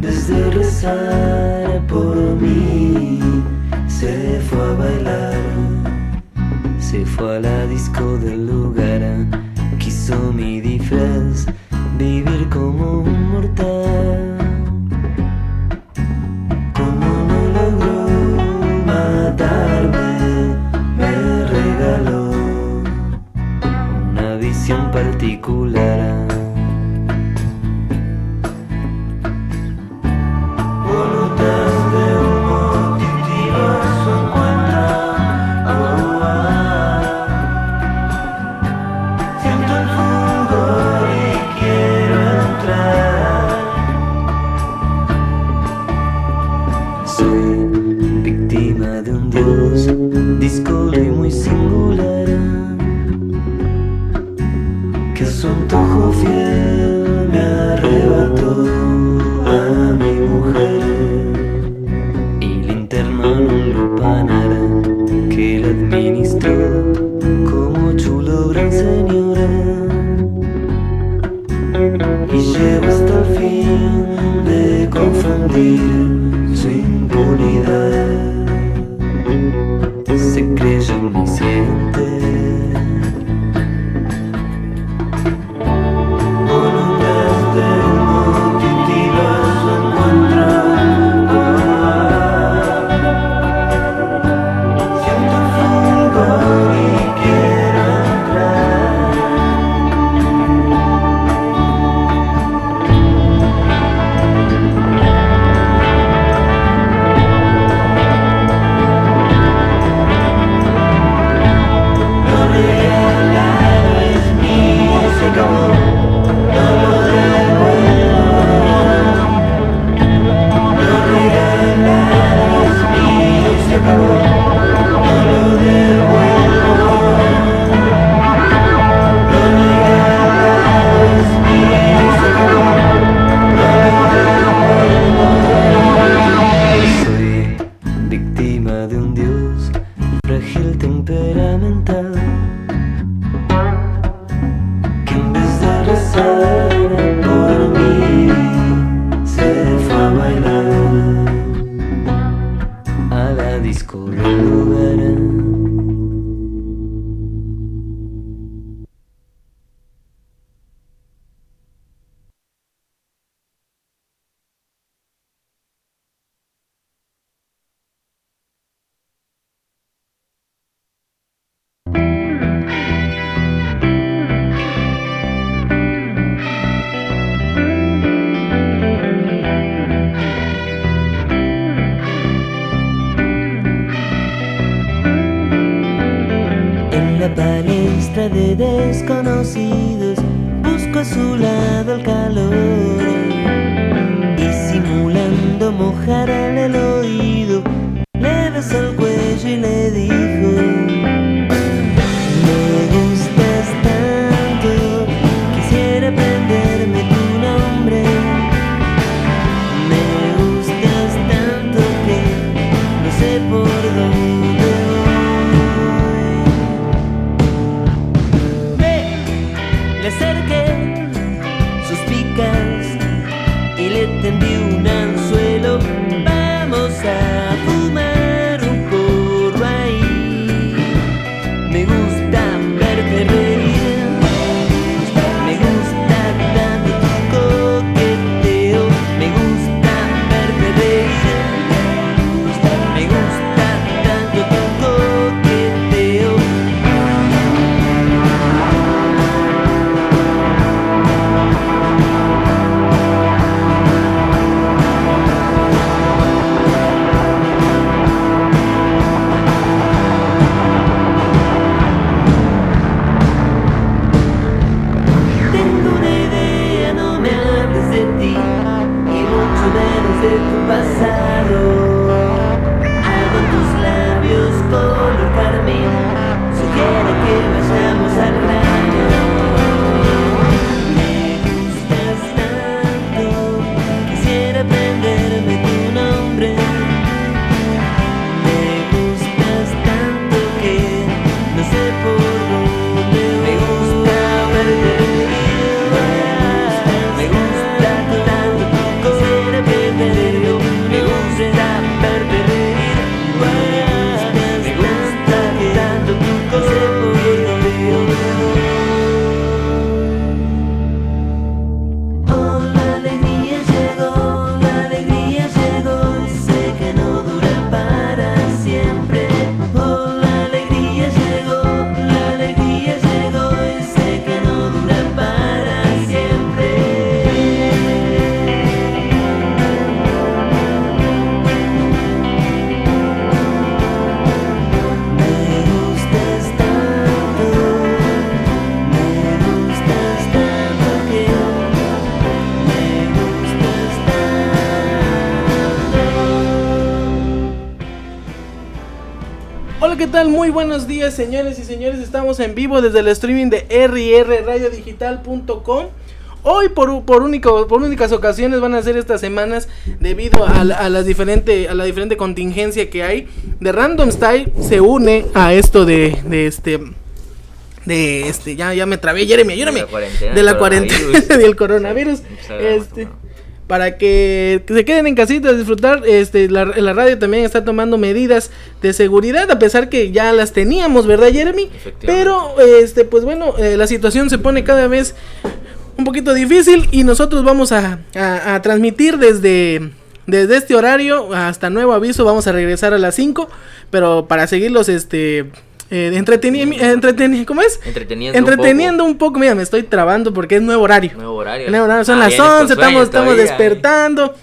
Desde rezar por mí, se fue a bailar, se fue a la disco del lugar, quiso mi disfraz, vivir como un mortal. Como no logró matarme, me regaló una visión particular. Buenos días, señores y señores. Estamos en vivo desde el streaming de rrradiodigital.com. Hoy por, por, único, por únicas ocasiones van a ser estas semanas debido a, la- a las diferente, a la diferente contingencia que hay. De Random Style se une a esto de, de este... De este, ya, ya me trabé, Jeremy, ayúdame. De la cuarentena, del coronavirus. Este, para que, se queden en casita a disfrutar. Este, la, la radio también está tomando medidas de seguridad, a pesar que ya las teníamos, ¿verdad, Jeremy? Pero, este, pues bueno, eh, la situación se pone cada vez un poquito difícil y nosotros vamos a, a- a transmitir desde, desde este horario hasta nuevo aviso. Vamos a regresar a las 5, pero para seguirlos, este... Eh, entreteni- entreteni- ¿Cómo es? Entreteniendo. Entreteniendo un poco. Mira, me estoy trabando porque es nuevo horario. Un. Nuevo horario. Nuevo horario, son Ah, las vienes con 11, sueño estamos, estamos ¿eh? despertando.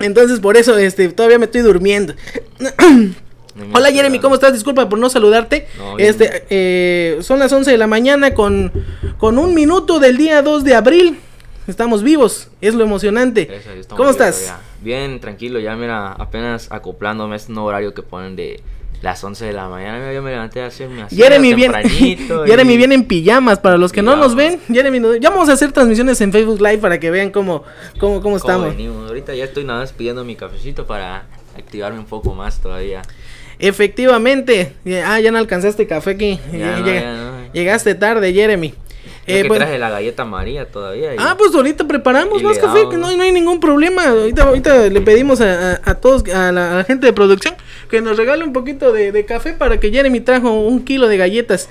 Entonces, por eso, este, todavía me estoy durmiendo. Hola. Jeremy, ¿cómo estás? Disculpa por no saludarte. No, este, eh, son las 11 de la mañana con, con un minuto del día 2 de abril. Estamos vivos, es lo emocionante. Gracias ¿Cómo estás? Bien, tranquilo, ya mira, apenas acoplándome a este nuevo horario que ponen de las 11 de la mañana. Yo me levanté a hacer mi Jeremy viene, y- Jeremy viene en pijamas. Para los que no nos ven. Jeremy, nos- ya vamos a hacer transmisiones en Facebook Live para que vean cómo, cómo, cómo ¿Cómo estamos. venimos? Ahorita ya estoy nada más pidiendo mi cafecito para activarme un poco más todavía. Efectivamente. Eh, Ah, ya no alcanzaste café aquí. Ya Llega- no, ya no. Llegaste tarde, Jeremy. Eh, que pues- traje la galleta María todavía. y- Ah, pues ahorita preparamos más café, damos. que no, hay- no hay ningún problema. Ahorita, ahorita le pedimos a, a- a todos, a la, a la gente de producción, que nos regale un poquito de, de café para que Jeremy trajo un kilo de galletas,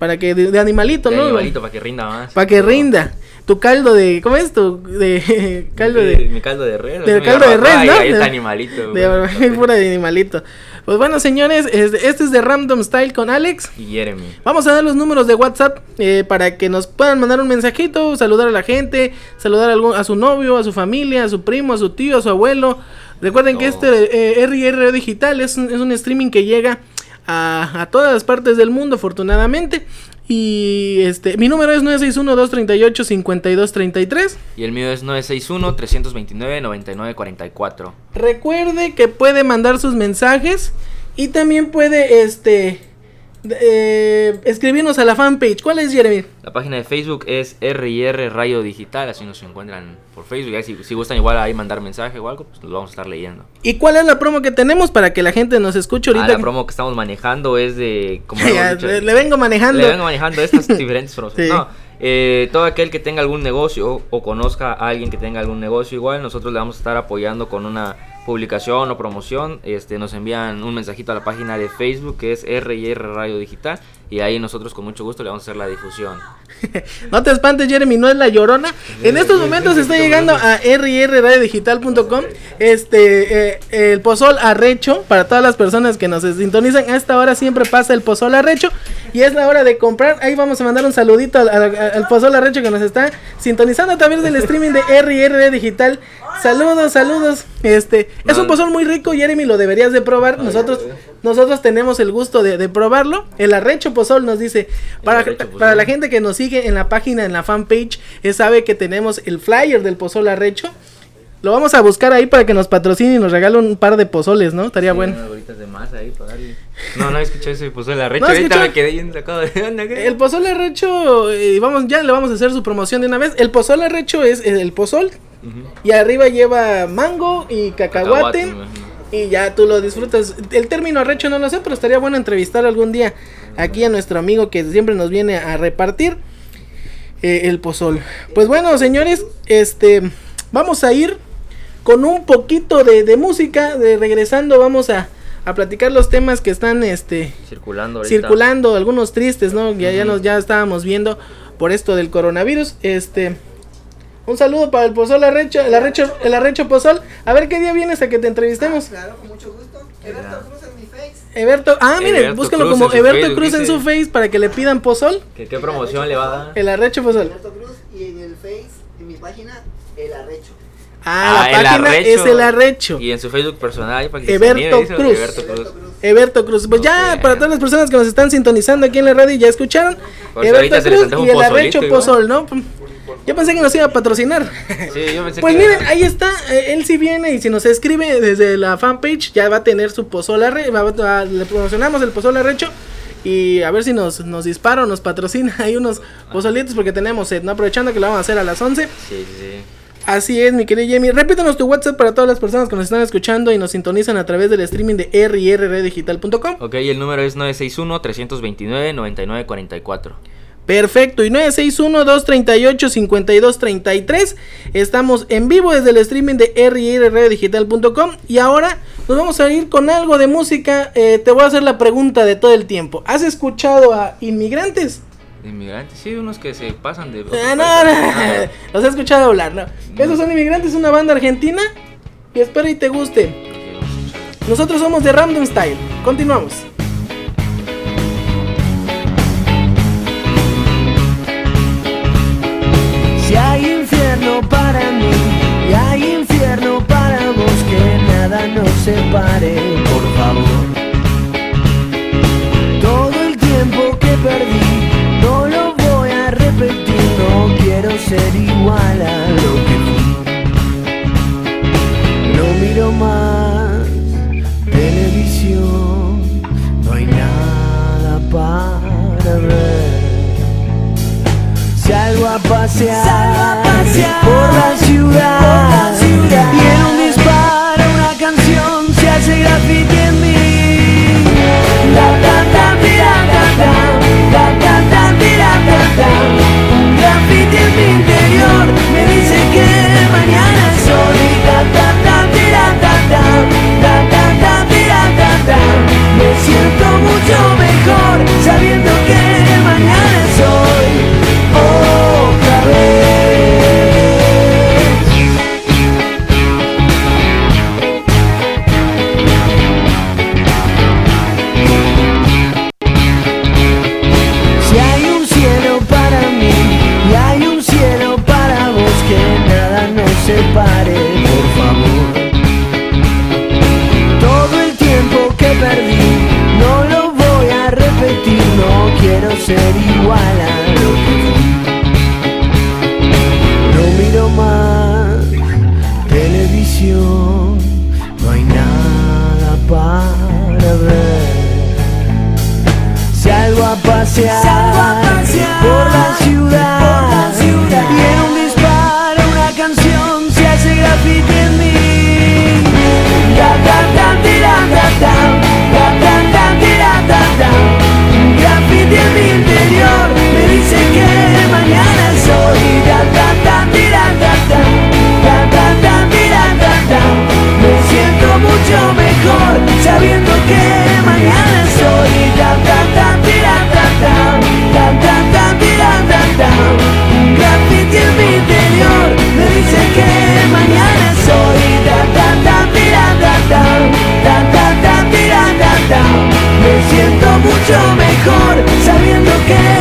para que de, de animalito, de ¿no? animalito para que rinda más. Para que rinda. Tu caldo de, ¿cómo es tu? De caldo de, Mi caldo de res. del caldo de res, ¿no? galleta animalito. de, pura de animalito. Pues bueno, señores, este, es de Random Style con Alex. Y Jeremy. Vamos a dar los números de WhatsApp eh, para que nos puedan mandar un mensajito, saludar a la gente, saludar a, algún- a su novio, a su familia, a su primo, a su tío, a su abuelo. Recuerden que este eh, RR Digital es un, es un streaming que llega a, a todas las partes del mundo, afortunadamente. Y este mi número es 961-238-5233. Y el mío es 961-329-9944. Recuerde que puede mandar sus mensajes y también puede este eh, escribirnos a la fanpage. ¿Cuál es, Jeremy? La página de Facebook es RIR Radio Digital, así nos encuentran por Facebook. Ya si, si gustan igual ahí mandar mensaje o algo, pues lo vamos a estar leyendo. ¿Y cuál es la promo que tenemos para que la gente nos escuche Ah, ahorita? la promo que estamos manejando es de... Como Ya, dicho, le, le vengo manejando. Le vengo manejando estas diferentes promos. Sí. No, eh, todo aquel que tenga algún negocio o, o conozca a alguien que tenga algún negocio igual, nosotros le vamos a estar apoyando con una publicación o promoción. Este, nos envían un mensajito a la página de Facebook que es RIR Radio Digital y ahí nosotros con mucho gusto le vamos a hacer la difusión. No te espantes, Jeremy, no es la llorona. En estos momentos está llegando a rrradiodigital.com este eh, el pozol arrecho para todas las personas que nos sintonizan. A esta hora siempre pasa el pozol arrecho y es la hora de comprar. Ahí vamos a mandar un saludito al, al- al pozol arrecho que nos está sintonizando a través del streaming de RR Digital. Saludos, saludos. Este es un pozol muy rico, Jeremy, lo deberías de probar. Nosotros nosotros tenemos el gusto de, de probarlo. El arrecho pozol nos dice para, arrecho para la gente que nos sigue en la página, en la fanpage, eh, sabe que tenemos el flyer del pozol arrecho. Lo vamos a buscar ahí para que nos patrocine y nos regale un par de pozoles, ¿no? Estaría Sí, bueno. ahí para darle. No, no escuché ese pues la recha. ¿No ahorita me quedé bien sacado de onda. ¿qué? El pozol arrecho, eh, vamos, ya le vamos a hacer su promoción de una vez. El pozol arrecho es eh, el pozol y arriba lleva mango y cacahuate. Y ya tú lo disfrutas. El término arrecho no lo sé, pero estaría bueno entrevistar algún día aquí a nuestro amigo que siempre nos viene a repartir eh, el pozol. Pues bueno, señores, este vamos a ir con un poquito de, de música. De regresando, vamos a, a platicar los temas que están este Circulando ahorita. circulando, algunos tristes, ¿no? Ya, ya nos ya estábamos viendo por esto del coronavirus. Este un saludo para el pozol arrecho, el arrecho, el arrecho pozol. A ver qué día vienes a que te entrevistemos. Claro, con mucho gusto. Everto Cruz en mi face. Ah, búsquenlo Cruz como Facebook, Cruz en su face para que le pidan pozol. ¿Qué, qué promoción le va a dar? El arrecho pozol. Everto Cruz y en el face, en mi página, El Arrecho. Ah, Ah, la el página arrecho. es el arrecho. Y en su Facebook personal, para que se Eberto dice, Cruz. Eberto Cruz. Everto Cruz. Eberto Cruz. Pues ya, para todas las personas que nos están sintonizando aquí en la radio, ya escucharon. Por Eberto se Cruz y el arrecho igual. pozol, ¿no? Yo pensé que nos iba a patrocinar. Sí, yo pensé Pues que- miren, ahí está, eh, él sí viene y si nos escribe desde la fanpage ya va a tener su va- va- le promocionamos el pozola recho y a ver si nos, nos dispara o nos patrocina hay unos pozolitos porque tenemos sed, ¿no? Aprovechando que lo vamos a hacer a las 11. Sí, sí, sí. Así es, mi querido Jamie. Repítanos tu WhatsApp para todas las personas que nos están escuchando y nos sintonizan a través del streaming de rrdigital.com. Ok, el número es 961-329-9944. Perfecto, y 961-238-5233. Estamos en vivo desde el streaming de rrdigital.com. Y ahora nos vamos a ir con algo de música. Eh, te voy a hacer la pregunta de todo el tiempo. ¿Has escuchado a Inmigrantes? Inmigrantes, sí, unos que se pasan de... Ah, no, no, los he escuchado hablar, ¿no? Esos son Inmigrantes, una banda argentina. Y espero y te guste. Nosotros somos de Random Style. Continuamos. Si hay infierno para mí y hay infierno para vos, que nada nos separe, Salgo pasear, por la ciudad, y en un disparo una canción se hace graffiti en mí. La ta ta tira ta ta, la ta ta tira ta ta. Un graffiti en mi interior me dice que mañana es hoy. Ta ta tira ta ta, ta ta ta tira ta ta. Me siento mucho mejor sabiendo ser igual a lo que. No miro más televisión, no hay nada para ver. Salgo a pasear, por la ciudad, y en un graffiti mucho mejor sabiendo que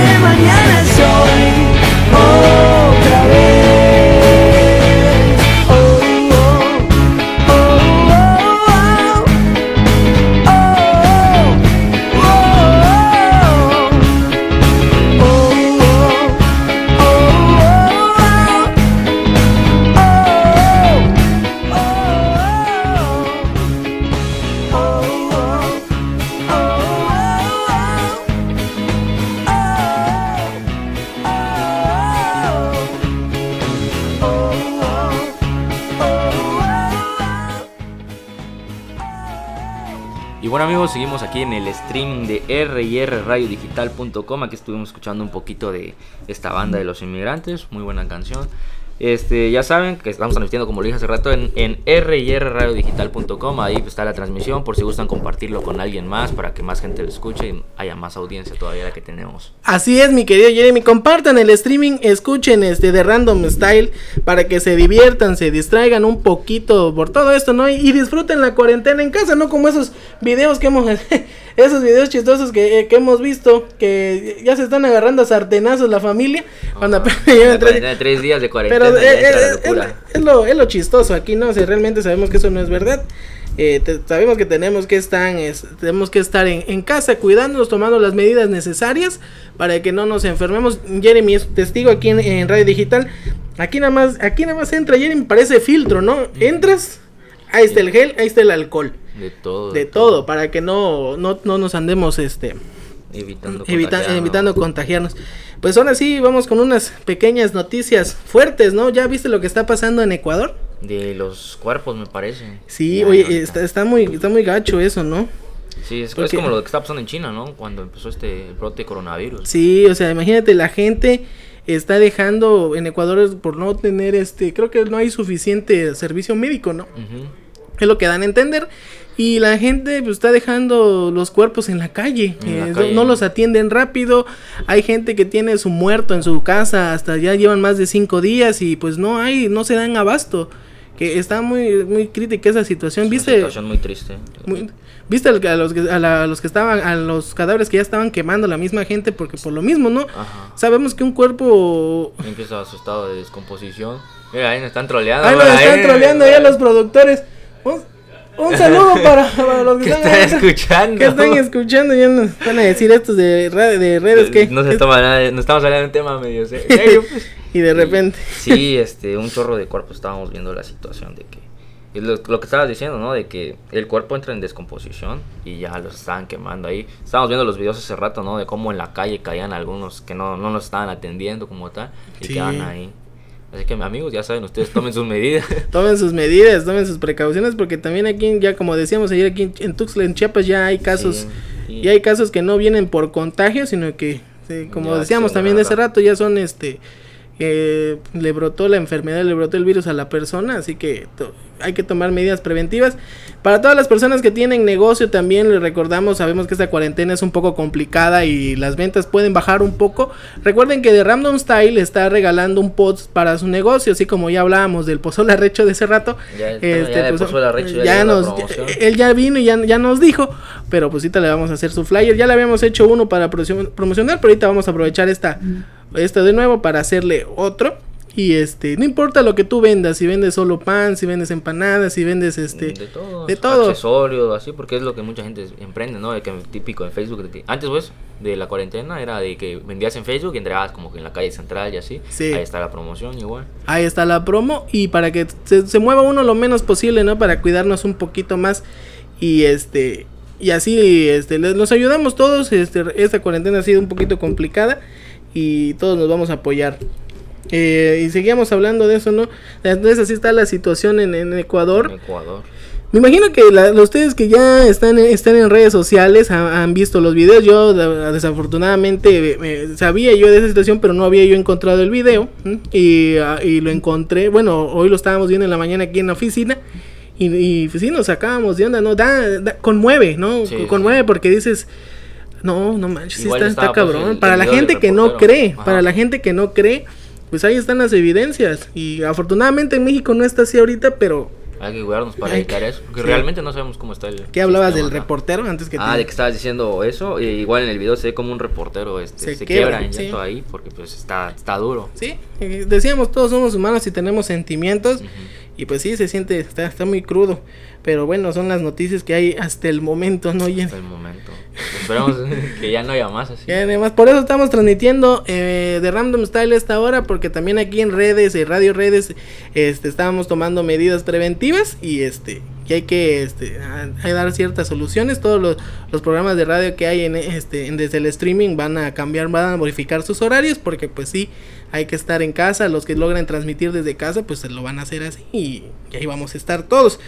aquí en el stream de rrradiodigital.com. Aquí estuvimos escuchando un poquito de esta banda de los inmigrantes, muy buena canción. Este, ya saben que estamos transmitiendo, como lo dije hace rato, en, en rrradiodigital.com. Ahí está la transmisión, por si gustan compartirlo con alguien más para que más gente lo escuche y haya más audiencia todavía la que tenemos. Así es, mi querido Jeremy. Compartan el streaming, escuchen este de Random Style para que se diviertan, se distraigan un poquito por todo esto, ¿no? Y, y disfruten la cuarentena en casa, no como esos videos que hemos, esos videos chistosos que, eh, que hemos visto, que ya se están agarrando a sartenazos la familia. Cuando apenas llevan tres- días de cuarentena. pero pero entiendo, eh, eh, es, es lo, es lo chistoso aquí, ¿no? Sea, realmente sabemos que eso no es verdad. Eh, te- sabemos que tenemos que estar, es- tenemos que estar en, en casa cuidándonos, tomando las medidas necesarias para que no nos enfermemos. Jeremy es testigo aquí en, en Radio Digital. Aquí nada más, aquí nada más entra Jeremy, parece filtro, ¿no? Entras, ahí está el gel, ahí está el alcohol. De todo. De todo, para que no, no, no nos andemos este Evitando. evita- contagiarnos. evitando contagiarnos. Pues ahora sí, vamos con unas pequeñas noticias fuertes, ¿no? ¿Ya viste lo que está pasando en Ecuador? De los cuerpos, me parece. Sí, Ya, oye, está, está muy está muy gacho eso, ¿no? Sí, es, como lo que está pasando en China, ¿no? Cuando empezó este brote de coronavirus. Sí, o sea, imagínate, la gente está dejando en Ecuador por no tener este, creo que no hay suficiente servicio médico, ¿no? Es lo que dan a entender. Y la gente pues, está dejando los cuerpos en la calle. En la eh, calle. No los atienden rápido. Hay gente que tiene su muerto en su casa. Hasta ya llevan más de cinco días. Y pues no hay, no se dan abasto. Que está muy, muy crítica esa situación. Es una ¿Viste? situación muy triste. muy- ¿Viste a los, que, a, la- a los que estaban, a los cadáveres que ya estaban quemando la misma gente? Porque por lo mismo, ¿no? Ajá. Sabemos que un cuerpo... Empieza a su estado de descomposición. Mira, ahí nos están troleando. Ahí nos están ahí. troleando ya los productores. Un, un saludo para, para los que, Que están, están escuchando. que están escuchando. Ya nos van a decir estos de, de redes que... No se toma nada, no estamos hablando de un tema medio serio. pues. y de repente... Sí, este, un chorro de cuerpos estábamos viendo la situación de que. lo que estabas diciendo, ¿no? De que el cuerpo entra en descomposición y ya los estaban quemando ahí. Estábamos viendo los videos hace rato, ¿no? De cómo en la calle caían algunos que no, no nos estaban atendiendo como tal y Sí. quedaban ahí. Así que, amigos, ya saben, ustedes tomen sus medidas. Tomen sus medidas, tomen sus precauciones porque también aquí, ya como decíamos ayer aquí en, en Tuxtla, en Chiapas, ya hay casos, Sí, y- hay casos que no vienen por contagio, sino que, sí, como Ya decíamos también de hace rato, ya son este, eh, le brotó la enfermedad, le brotó el virus a la persona, así que hay que tomar medidas preventivas. Para todas las personas que tienen negocio también les recordamos, sabemos que esta cuarentena es un poco complicada y las ventas pueden bajar un poco. Recuerden que de Random Style está regalando un post para su negocio, así como ya hablábamos del pozole arrecho de ese rato. Ya, el tema ya pues, ya ya llegó la nos, promoción. él ya vino y ya, ya nos dijo, pero pues ahorita le vamos a hacer su flyer. Ya le habíamos hecho uno para promocio- promocionar, pero ahorita vamos a aprovechar esta, esta de nuevo para hacerle otro. Y este, no importa lo que tú vendas, si vendes solo pan, si vendes empanadas, si vendes este, de todo, de todo. accesorios, así, porque es lo que mucha gente emprende, ¿no? De que típico en Facebook, de que antes pues de la cuarentena era de que vendías en Facebook y entregabas como que en la calle central y así. Sí. Ahí está la promoción igual. Ahí está la promo y para que se, se mueva uno lo menos posible, ¿no? Para cuidarnos un poquito más y este y así este les- nos ayudamos todos. Este esta cuarentena ha sido un poquito complicada y todos nos vamos a apoyar. Eh, y seguíamos hablando de eso, ¿no? Entonces así está la situación en, en Ecuador. En Ecuador. Me imagino que la- ustedes que ya están, están en redes sociales ha- han visto los videos. Yo de- desafortunadamente eh, eh, sabía yo de esa situación, pero no había yo encontrado el video. Y, ah, y lo encontré, bueno, hoy lo estábamos viendo en la mañana aquí en la oficina. Y, y pues sí, nos sacábamos de onda, ¿no? Da, da- conmueve, ¿no? Sí, conmueve sí. porque dices... No, no manches, Igual está, está pues, cabrón. el- para el la gente que no cree, Ajá. para la gente que no cree, pues ahí están las evidencias. Y afortunadamente en México no está así ahorita, pero Hay que cuidarnos para evitar eso. Porque sí. realmente no sabemos cómo está el. ¿Qué hablabas sistema del acá. reportero antes que Ah, te- de que estabas diciendo eso. y igual en el video se ve como un reportero este, Se se, quiebra, quiebra en sí. ahí porque pues está, está duro. Sí, decíamos todos somos humanos y tenemos sentimientos Ujú. Y pues sí se siente está, está muy crudo, pero bueno son las noticias que hay hasta el momento, no y Hasta el momento. Esperamos que ya no haya más así. Ya, además, por eso estamos transmitiendo eh, de Random Style esta hora, porque también aquí en redes, en Radio Redes, este, estábamos tomando medidas preventivas y este, y hay que este, hay que dar ciertas soluciones. Todos los, los programas de radio que hay en este, en- desde el streaming van a cambiar, van a modificar sus horarios, porque pues sí, hay que estar en casa. Los que logran transmitir desde casa, pues se lo van a hacer así y, y ahí vamos a estar todos.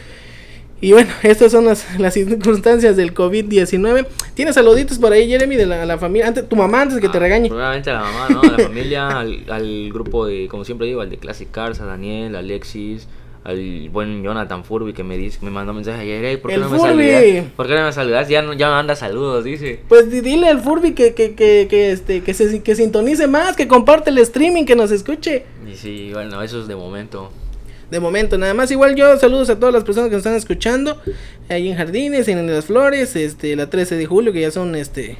Y bueno, estas son las, las circunstancias del COVID-19. ¿Tienes saluditos por ahí, Jeremy, de la, la familia? Antes, tu mamá, antes de que te Ah, regañe. Primeramente a la mamá, ¿no? A la familia, al, al grupo de, como siempre digo, al de Classic Cars, a Daniel, a Alexis, al buen Jonathan Furby que me dice, me mandó un mensaje ayer, "Ey, ¿por qué El no me saludas? ¿Por qué no me saludas? Ya, no, ya manda saludos, dice. Pues di- dile al Furby que, que, que, que, este, que, se, que sintonice más, que comparte el streaming, que nos escuche. Y sí, bueno, eso es de momento. De momento, nada más. Igual yo saludos a todas las personas que nos están escuchando. Ahí en Jardines, en Las Flores, este, la 13 de julio, que ya son este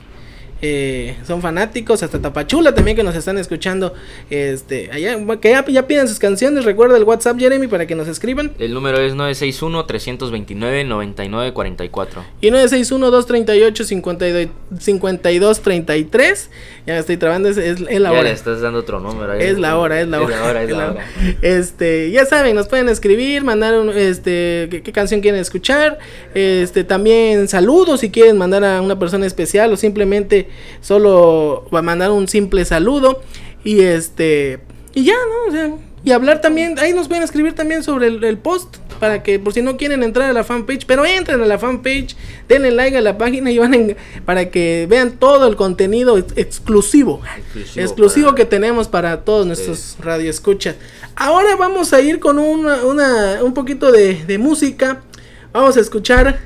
eh, son fanáticos, hasta Tapachula también que nos están escuchando. Este, allá, que ya, ya piden sus canciones. Recuerda el WhatsApp, Jeremy, para que nos escriban. El número es 961-329-9944. Y 961-238-5233. Ya me estoy trabando, es, es, es la Ya hora. le estás dando otro número ahí. Es la hora, es la hora. Es la hora, es la hora. Este, ya saben, nos pueden escribir, mandar un, este, qué, qué canción quieren escuchar, este, también saludos si quieren mandar a una persona especial o simplemente solo va a mandar un simple saludo y este, y ya, ¿no? O sea, y hablar también, ahí nos pueden escribir también sobre el, el post para que por si no quieren entrar a la fanpage, pero entren a la fanpage, denle like a la página y van en- para que vean todo el contenido ex- exclusivo Exclusivo que tenemos para todos nuestros radioescuchas. Ahora vamos a ir con una, una- un poquito de, de música. Vamos a escuchar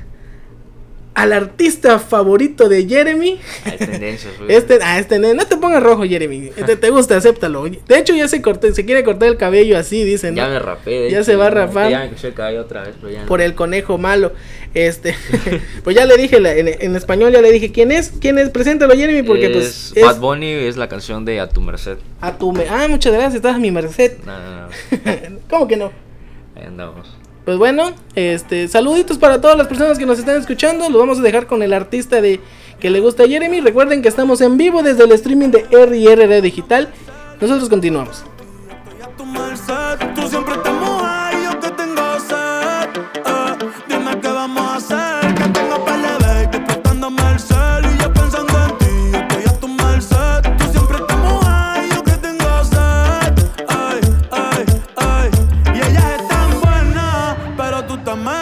al artista favorito de Jeremy. Hay tendencias, güey. Este, ah, este, no te pongas rojo, Jeremy. Este, te gusta, acéptalo. De hecho, ya se cortó, se quiere cortar el cabello así, dicen. Ya ¿no? me rapé. Ya hecho, se va a rapar. Ya me el cabello otra vez, pero ya no. Por el conejo malo. Este, pues ya le dije, la- en, en español ya le dije, ¿quién es? ¿Quién es? Preséntalo, Jeremy, porque es pues es Bad Bunny es la canción de A tu merced. a tu... me- Ah, muchas gracias, estás a mi merced. No, no, no. ¿Cómo que no? Ahí andamos. Pues bueno, este, saluditos para todas las personas que nos están escuchando. Los vamos a dejar con el artista de que le gusta a Jeremy. Recuerden que estamos en vivo desde el streaming de RR Radio Digital. Nosotros continuamos. Pero tú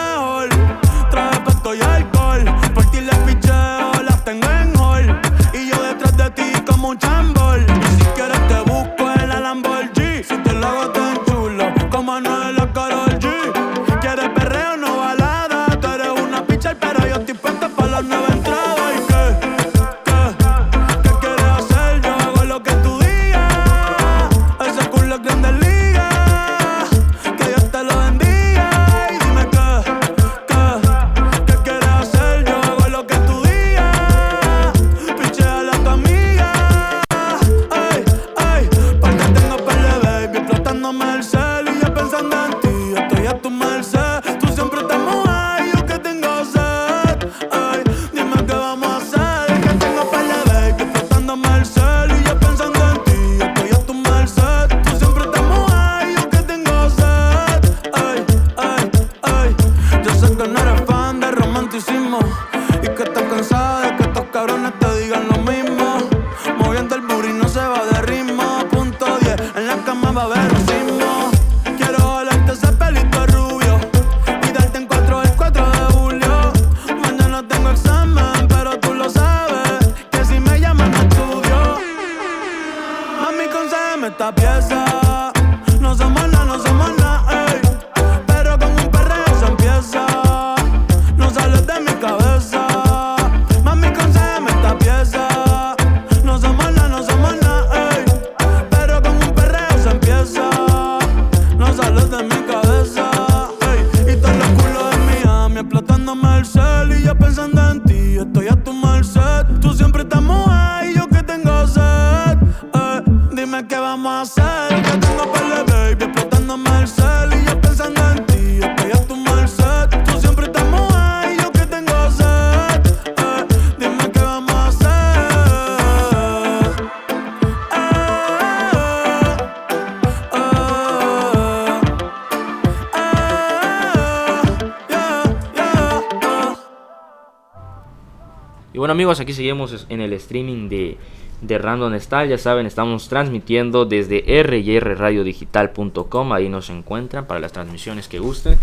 Y bueno amigos, aquí seguimos en el streaming de, de Random Style. Ya saben, estamos transmitiendo desde ryrradiodigital.com. Ahí nos encuentran para las transmisiones que gusten.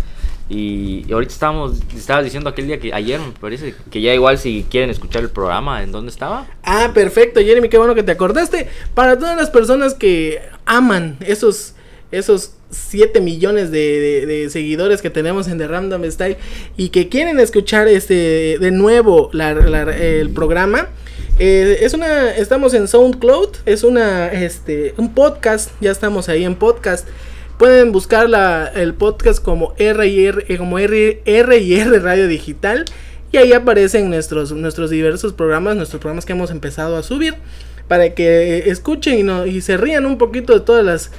Y, y ahorita estábamos, estabas diciendo aquel día que ayer me parece que ya igual si quieren escuchar el programa, ¿en dónde estaba? Ah, perfecto, Jeremy, qué bueno que te acordaste. Para todas las personas que aman esos, esos 7 millones de, de- seguidores que tenemos en The Random Style y que quieren escuchar este de nuevo el programa. eh, es una, estamos en SoundCloud, es una, este, un podcast, ya estamos ahí en podcast. Pueden buscar la- el podcast como R y R, eh, como R, R Radio Digital. Y ahí aparecen nuestros, nuestros diversos programas, nuestros programas que hemos empezado a subir, para que eh, escuchen y, no, y se rían un poquito de todas las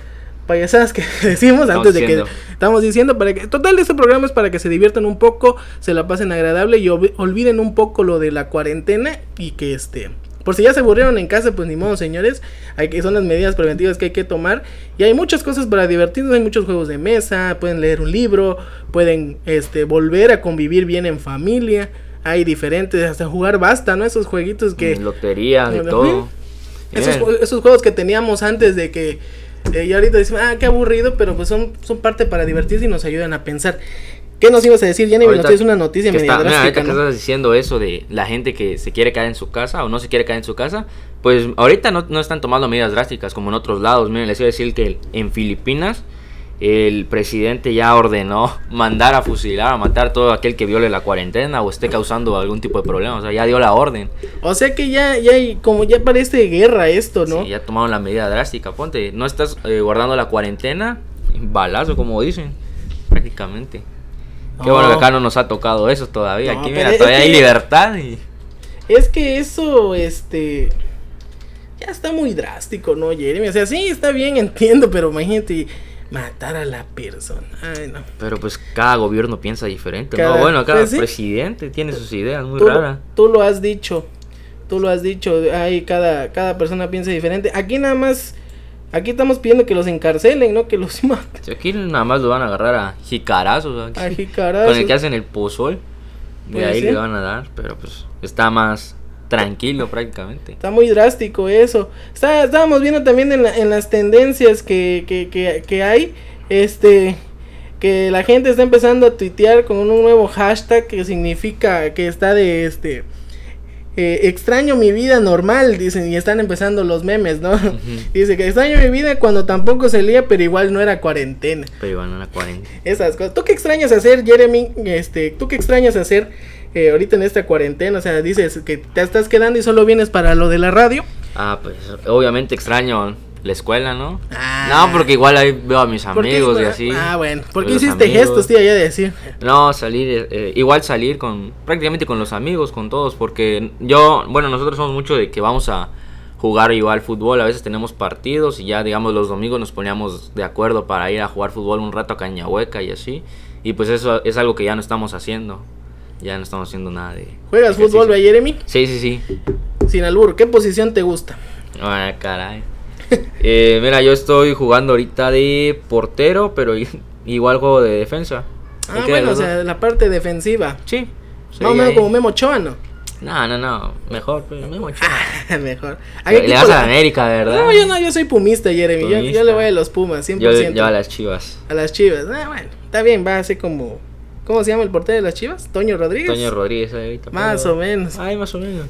payasadas que decimos Estamos antes de que estamos diciendo para que total este programa es para que se diviertan un poco, se la pasen agradable y olviden un poco lo de la cuarentena y que este por si ya se aburrieron en casa, pues ni modo, señores. Hay que son las medidas preventivas que hay que tomar y hay muchas cosas para divertirnos, hay muchos juegos de mesa, pueden leer un libro, pueden este volver a convivir bien en familia. Hay diferentes, hasta jugar basta, ¿no? Esos jueguitos que Lotería, de todo. esos, esos juegos que teníamos antes de que eh, y ahorita decimos, ah, qué aburrido, pero pues son, son parte para divertirse y nos ayudan a pensar. ¿Qué nos ibas a decir, Jenny? Nos Ahorita tienes una noticia que medio mira, drástica, que ¿no? estás diciendo eso de la gente que se quiere quedar en su casa o no se quiere quedar en su casa, pues ahorita no, no están tomando medidas drásticas como en otros lados. Miren, les iba a decir que en Filipinas el presidente ya ordenó mandar a fusilar, a matar a todo aquel que viole la cuarentena o esté causando algún tipo de problema. O sea, ya dio la orden. O sea que ya, ya, como ya parece guerra esto, ¿no? Sí, ya tomaron la medida drástica. Ponte, no estás eh, guardando la cuarentena, balazo, como dicen, prácticamente. Qué No. bueno que acá no nos ha tocado eso todavía. No, Aquí, mira, todavía que- hay libertad y. Es que eso, este, ya está muy drástico, ¿no, Jeremy? O sea, sí, está bien, entiendo, pero imagínate matar a la persona. Ay, no. Pero pues cada gobierno piensa diferente, Cada- ¿no? Bueno, cada pues sí. presidente tiene sus ideas muy tú, raras. tú lo has dicho, tú lo has dicho, hay cada, cada persona piensa diferente. Aquí nada más, aquí estamos pidiendo que los encarcelen, ¿no? Que los maten. Si Aquí nada más lo van a agarrar a jicarazos. A jicarazos. con el que hacen el pozol. De Puede ahí ser. le van a dar, pero pues está más tranquilo prácticamente. Está muy drástico eso. Está, estábamos viendo también en, la- en las tendencias que, que, que, que hay, este, que la gente está empezando a tuitear con un nuevo hashtag que significa que está de este, eh, extraño mi vida normal, dicen, y están empezando los memes, ¿no? Dice que extraño mi vida cuando tampoco salía, pero igual no era cuarentena. Pero iban a la cuarentena. Esas cosas. ¿Tú qué extrañas hacer, Jeremy? Este, ¿tú qué extrañas hacer eh, ahorita en esta cuarentena? O sea, dices que te estás quedando y solo vienes para lo de la radio. Ah, pues obviamente extraño la escuela, ¿no? Ah. No, porque igual ahí veo a mis amigos y así. Ah, bueno. ¿Por qué hiciste amigos. gestos, tío, ya de decir? No, salir, eh, igual salir con, prácticamente con los amigos, con todos, porque yo, bueno, nosotros somos mucho de que vamos a jugar igual fútbol, a veces tenemos partidos y ya, digamos, los domingos nos poníamos de acuerdo para ir a jugar fútbol un rato a Cañahueca y así, y pues eso es algo que ya no estamos haciendo, ya no estamos haciendo nada de... ¿Juegas ejercicio. fútbol, Jeremy? Sí, sí, sí. Sin albur. ¿Qué posición te gusta? Ah, caray. Eh, mira, yo estoy jugando ahorita de portero, pero igual juego de defensa. Ah, bueno, o sea, la parte defensiva. Sí. sí, Más o menos ahí. como Memo Ochoa, ¿no? No, no, no. Mejor, pues, Memo Ochoa. Mejor. ¿A Le vas a la América, ¿verdad? No, yo no, yo soy pumista, Jeremy. Yo, le voy a los Pumas, 100%. Yo, yo a las chivas. A las Chivas. Ah, bueno, está bien, va así como... ¿Cómo se llama el portero de las Chivas? Toño Rodríguez. Toño Rodríguez ahorita. Más o menos. Ay, más o menos.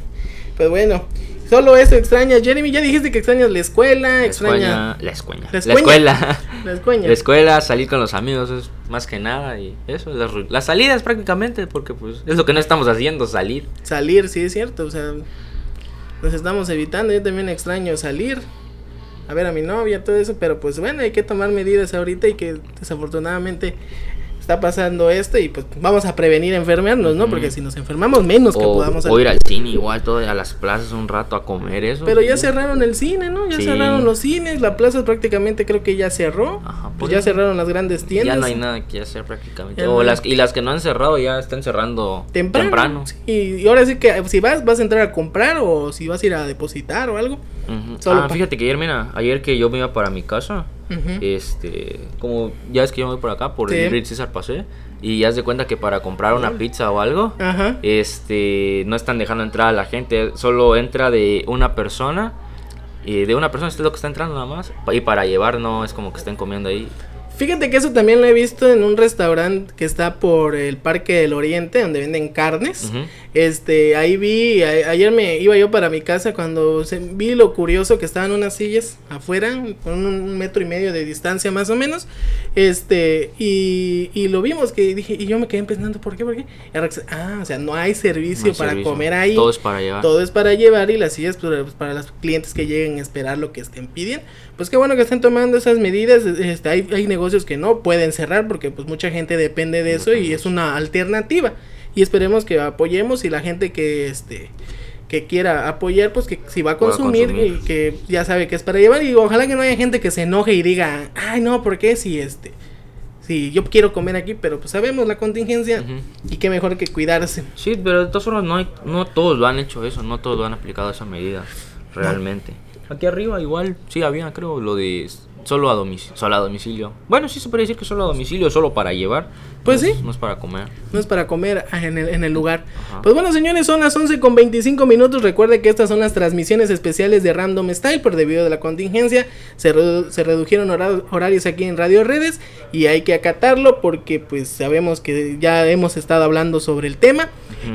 Pues bueno, solo eso extrañas, Jeremy. Ya dijiste que extrañas la escuela, La extraña escuela. La escuela. La La escuela. la escuela. La escuela, salir con los amigos es más que nada y eso, las, las salidas prácticamente, porque pues es lo que no estamos haciendo, salir. Salir, sí es cierto, o sea, nos estamos evitando. Yo también extraño salir, a ver a mi novia, todo eso, pero pues bueno, hay que tomar medidas ahorita y que desafortunadamente está pasando esto y pues vamos a prevenir enfermarnos, ¿no? Porque si nos enfermamos, menos que podamos o ir al cine igual, todo a las plazas un rato a comer eso. Pero ya cerraron el cine, ¿no? Ya Sí. cerraron los cines, la plaza prácticamente creo que ya cerró. Ajá, pues por ya cerraron las grandes tiendas. Ya no hay nada que hacer prácticamente. O las, y las que no han cerrado ya están cerrando Temprano. temprano. sí, Y, y ahora sí que si vas, vas a entrar a comprar o si vas a ir a depositar o algo. Solo ah, fíjate que ayer, mira, ayer que yo me iba para mi casa, este, como ya es que yo me voy por acá, por Sí. el Ritz César pasé, y ya de cuenta que para comprar una pizza o algo, este, no están dejando entrar a la gente, solo entra de una persona, y de una persona esto es lo que está entrando nada más, y para llevar no es como que estén comiendo ahí. Fíjate que eso también lo he visto en un restaurante que está por el Parque del Oriente, donde venden carnes. Este, ahí vi, a- ayer me iba yo para mi casa cuando se- vi lo curioso que estaban unas sillas afuera, con un, metro y medio de distancia más o menos. Este, y, y lo vimos que dije, y yo me quedé pensando, ¿por qué? ¿Por qué? Ah, o sea, no hay servicio No hay para servicio. comer ahí. Todo es para llevar. Todo es para llevar y las sillas pues, para los clientes que lleguen a esperar lo que estén pidiendo. Pues qué bueno que estén tomando esas medidas. Este, hay, hay negocios que no pueden cerrar porque pues mucha gente depende de eso y es una alternativa. Y esperemos que apoyemos y la gente que este que quiera apoyar, pues que si va a consumir, consumir. y que ya sabe que es para llevar y ojalá que no haya gente que se enoje y diga, ay no, ¿por qué si este? Si yo quiero comer aquí, pero pues sabemos la contingencia y qué mejor que cuidarse. Sí, pero de todas formas no, hay, no todos lo han hecho eso, no todos lo han aplicado esa medida realmente. Aquí arriba igual, sí había creo lo de solo a domicilio, solo a domicilio. Bueno, sí se puede decir que solo a domicilio, solo para llevar. Pues sí. No es para comer. No es para comer ah, en el, en el lugar. Ajá. Pues bueno, señores, son las 11 con 25 minutos. Recuerde que estas son las transmisiones especiales de Random Style, pero debido a la contingencia se, redu- se redujeron hora- horarios aquí en Radio Redes y hay que acatarlo porque pues sabemos que ya hemos estado hablando sobre el tema.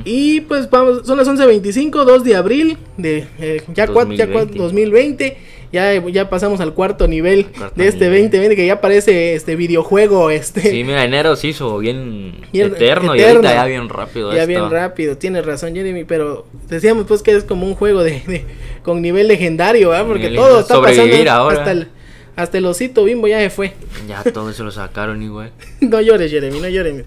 Y pues vamos, son las 11.25, 2 de abril de eh, ya, cua- ya cua- 2020. 2020. Ya, ya pasamos al cuarto nivel Cuarto de este nivel. 2020 que ya parece este videojuego este Sí, mira, enero se hizo bien Bien eterno, y ahorita ya bien rápido. Ya esto. bien rápido, tienes razón Jeremy, pero decíamos pues que es como un juego de, de- con nivel legendario, ¿verdad? Porque Nivel todo está pasando ahora. hasta el hasta el osito bimbo ya se fue. Ya todo eso lo sacaron igual. no llores Jeremy, no llores.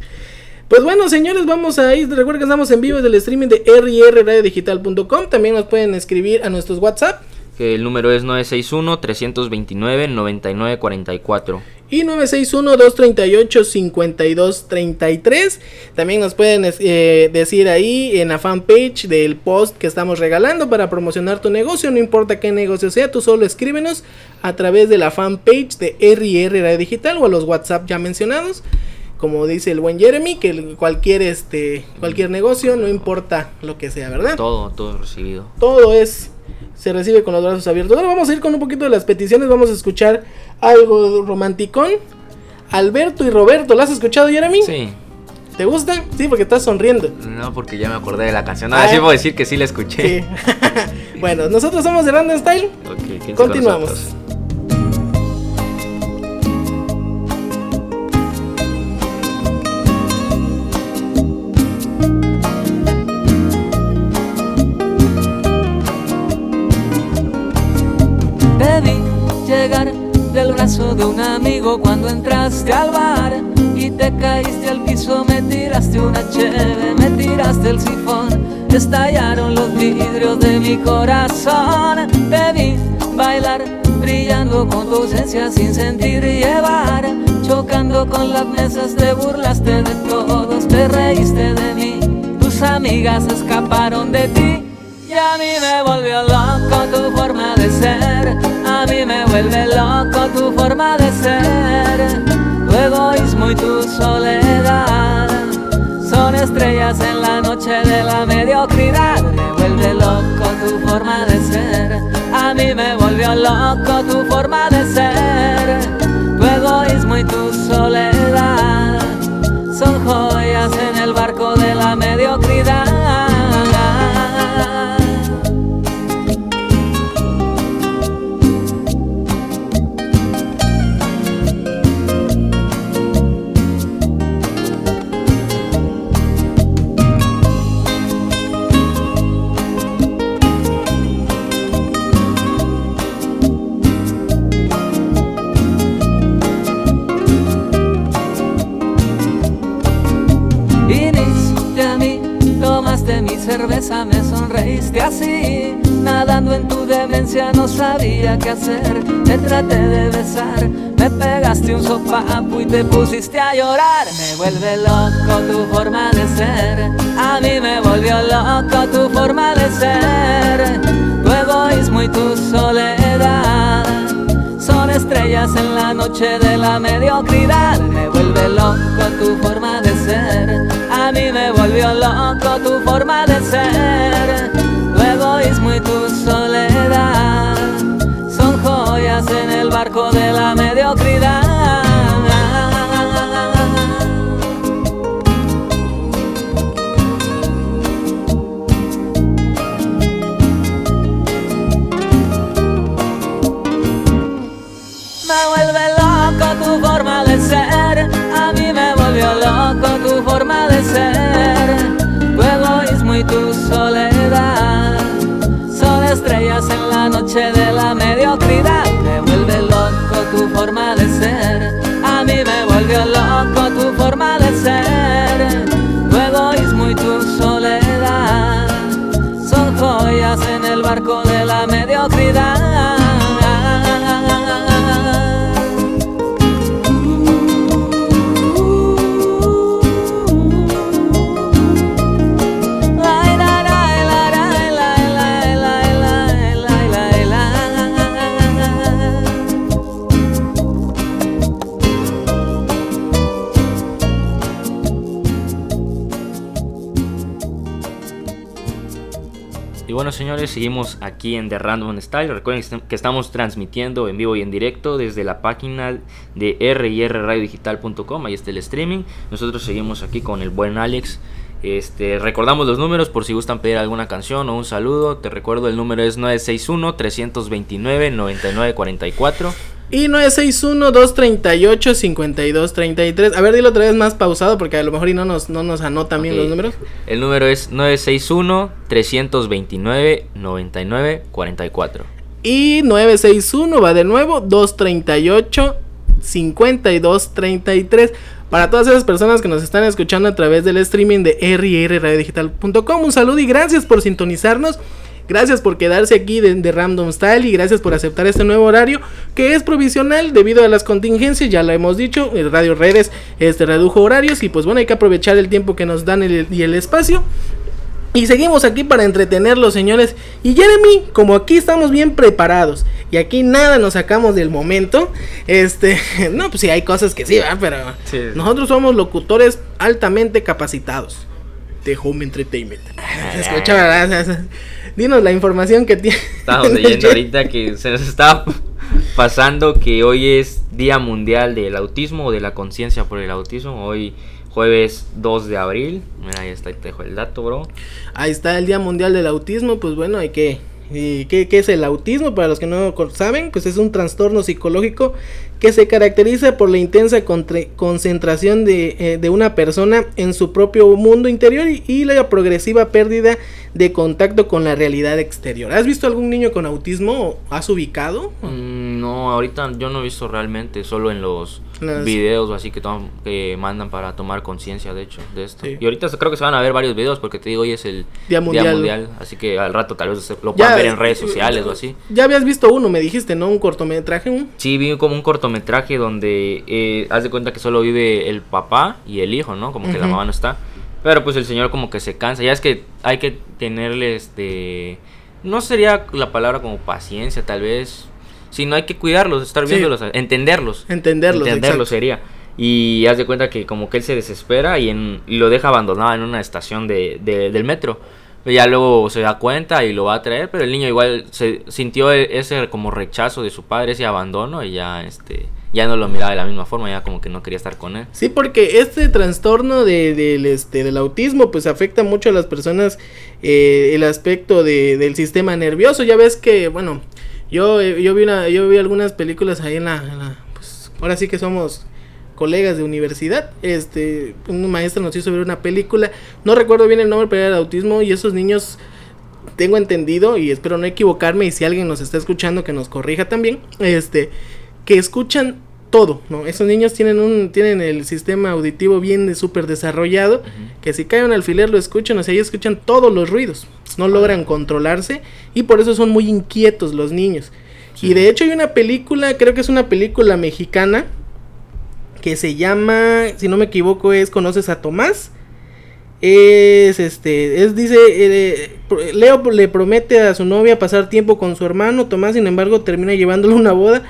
Pues bueno, señores, vamos a ir. Recuerden que estamos en vivo desde el streaming de rrradiodigital.com. También nos pueden escribir a nuestros WhatsApp Que el número es 961-329-9944. y 961-238-5233. También nos pueden eh, decir ahí en la fanpage del post que estamos regalando para promocionar tu negocio. No importa qué negocio sea, tú solo escríbenos a través de la fanpage de RR Radio Digital o a los WhatsApp ya mencionados. Como dice el buen Jeremy, que cualquier este cualquier negocio, no importa lo que sea, ¿verdad? Todo, todo recibido. todo es se recibe con los brazos abiertos. Ahora vamos a ir con un poquito de las peticiones, vamos a escuchar algo romanticón. Alberto y Roberto, ¿lo has escuchado, Jeremy? Sí. ¿Te gusta? Sí, porque estás sonriendo. No, porque ya me acordé de la canción. No, Ah. así puedo decir que sí la escuché. Sí. bueno, nosotros somos de Random Style. Ok, Continuamos. De un amigo cuando entraste al bar y te caíste al piso, me tiraste una cheve, me tiraste el sifón, estallaron los vidrios de mi corazón. Te vi bailar brillando con tu ausencia sin sentir llevar, chocando con las mesas, te burlaste de todos, te reíste de mí, tus amigas escaparon de ti. Y a mí me volvió loco tu forma de ser, a mí me vuelve loco tu forma de ser, tu egoísmo y tu soledad son estrellas en la noche de la mediocridad. Me vuelve loco tu forma de ser, a mí me volvió loco tu forma de ser, sabía qué hacer. Te traté de besar, me pegaste un sopapo y te pusiste a llorar. Me vuelve loco tu forma de ser. A mí me volvió loco tu forma de ser. Tu egoísmo y tu soledad son estrellas en la noche de la mediocridad. Me vuelve loco tu forma de ser. A mí me volvió loco tu forma de ser. Tu egoísmo y tu soledad en el barco de la mediocridad. Señores, seguimos aquí en The Random Style. Recuerden que est- que estamos transmitiendo en vivo y en directo desde la página de rrradiodigital.com. Ahí está el streaming. Nosotros seguimos aquí con el buen Alex. Este, recordamos los números por si gustan pedir alguna canción o un saludo. Te recuerdo, el número es 961-329-9944. Y 961-238-5233. A ver, dilo otra vez más pausado porque a lo mejor y no nos, no nos anotan bien los números. El número es 961-329-9944. Y 961 va de nuevo 238 5233. Para todas esas personas que nos están escuchando a través del streaming de rrradiodigital.com, un saludo y gracias por sintonizarnos. Gracias por quedarse aquí de, de Random Style y gracias por aceptar este nuevo horario que es provisional debido a las contingencias, ya lo hemos dicho, el Radio Redes este redujo horarios y pues bueno, hay que aprovechar el tiempo que nos dan el- y el espacio. Y seguimos aquí para entretenerlos, señores. Y Jeremy, como aquí estamos bien preparados y aquí nada nos sacamos del momento, este, no, pues sí hay cosas que sí, ¿verdad? Pero Sí. nosotros somos locutores altamente capacitados de Home Entertainment. Se escucha, ¿verdad? Dinos la información que tiene. Estábamos leyendo ahorita que se nos está pasando que hoy es Día Mundial del Autismo o de la Conciencia por el Autismo. Hoy jueves 2 de abril. Mira, ahí está, te dejo el dato, bro. Ahí está el Día Mundial del Autismo, pues bueno, hay que... ¿Y qué, qué es el autismo? Para los que no saben, pues es un trastorno psicológico que se caracteriza por la intensa concentración de, eh, de una persona en su propio mundo interior y, y la progresiva pérdida de contacto con la realidad exterior. ¿Has visto algún niño con autismo? ¿Has ubicado? Mm, No, ahorita yo no he visto realmente, solo en los Las- videos o así que, que mandan para tomar conciencia, de hecho, de esto. Sí. Y ahorita creo que se van a ver varios videos porque te digo, hoy es el Día Mundial. así que al rato tal vez lo Ya, puedan ver en redes sociales o así. Ya habías visto uno, me dijiste, ¿no? Un cortometraje. un- Sí, vi como un cortometraje donde eh, haz de cuenta que solo vive el papá y el hijo, ¿no? Como que la mamá no está. Pero pues el señor como que se cansa. Ya es que hay que tenerle este... No sería la palabra como paciencia tal vez. Sino hay que cuidarlos, estar Sí. viéndolos, entenderlos. Entenderlos, Entenderlos exacto. sería. Y haz de cuenta que como que él se desespera y, en, y lo deja abandonado en una estación de, de- del metro. Ya luego se da cuenta y lo va a traer, pero el niño igual se sintió e- ese como rechazo de su padre, ese abandono y ya este ya no lo miraba de la misma forma, ya como que no quería estar con él. Sí, porque este trastorno de, del, este, del autismo pues afecta mucho a las personas eh, el aspecto de, del sistema nervioso. Ya ves que, bueno, yo, eh, yo, vi, una, yo vi algunas películas ahí en la, en la, Pues ahora sí que somos colegas de universidad. Este, un maestro nos hizo ver una película. No recuerdo bien el nombre, pero era de autismo y esos niños tengo entendido y espero no equivocarme y si alguien nos está escuchando que nos corrija también, este que escuchan todo, ¿no? Esos niños tienen un tienen el sistema auditivo bien de súper desarrollado, que si cae un alfiler lo escuchan, o sea, ellos escuchan todos los ruidos, no logran controlarse y por eso son muy inquietos los niños. Y de hecho hay una película, creo que es una película mexicana que se llama, si no me equivoco, es ¿Conoces a Tomás? Es este, es dice, eh, pro- Leo le promete a su novia pasar tiempo con su hermano, Tomás sin embargo termina llevándolo a una boda,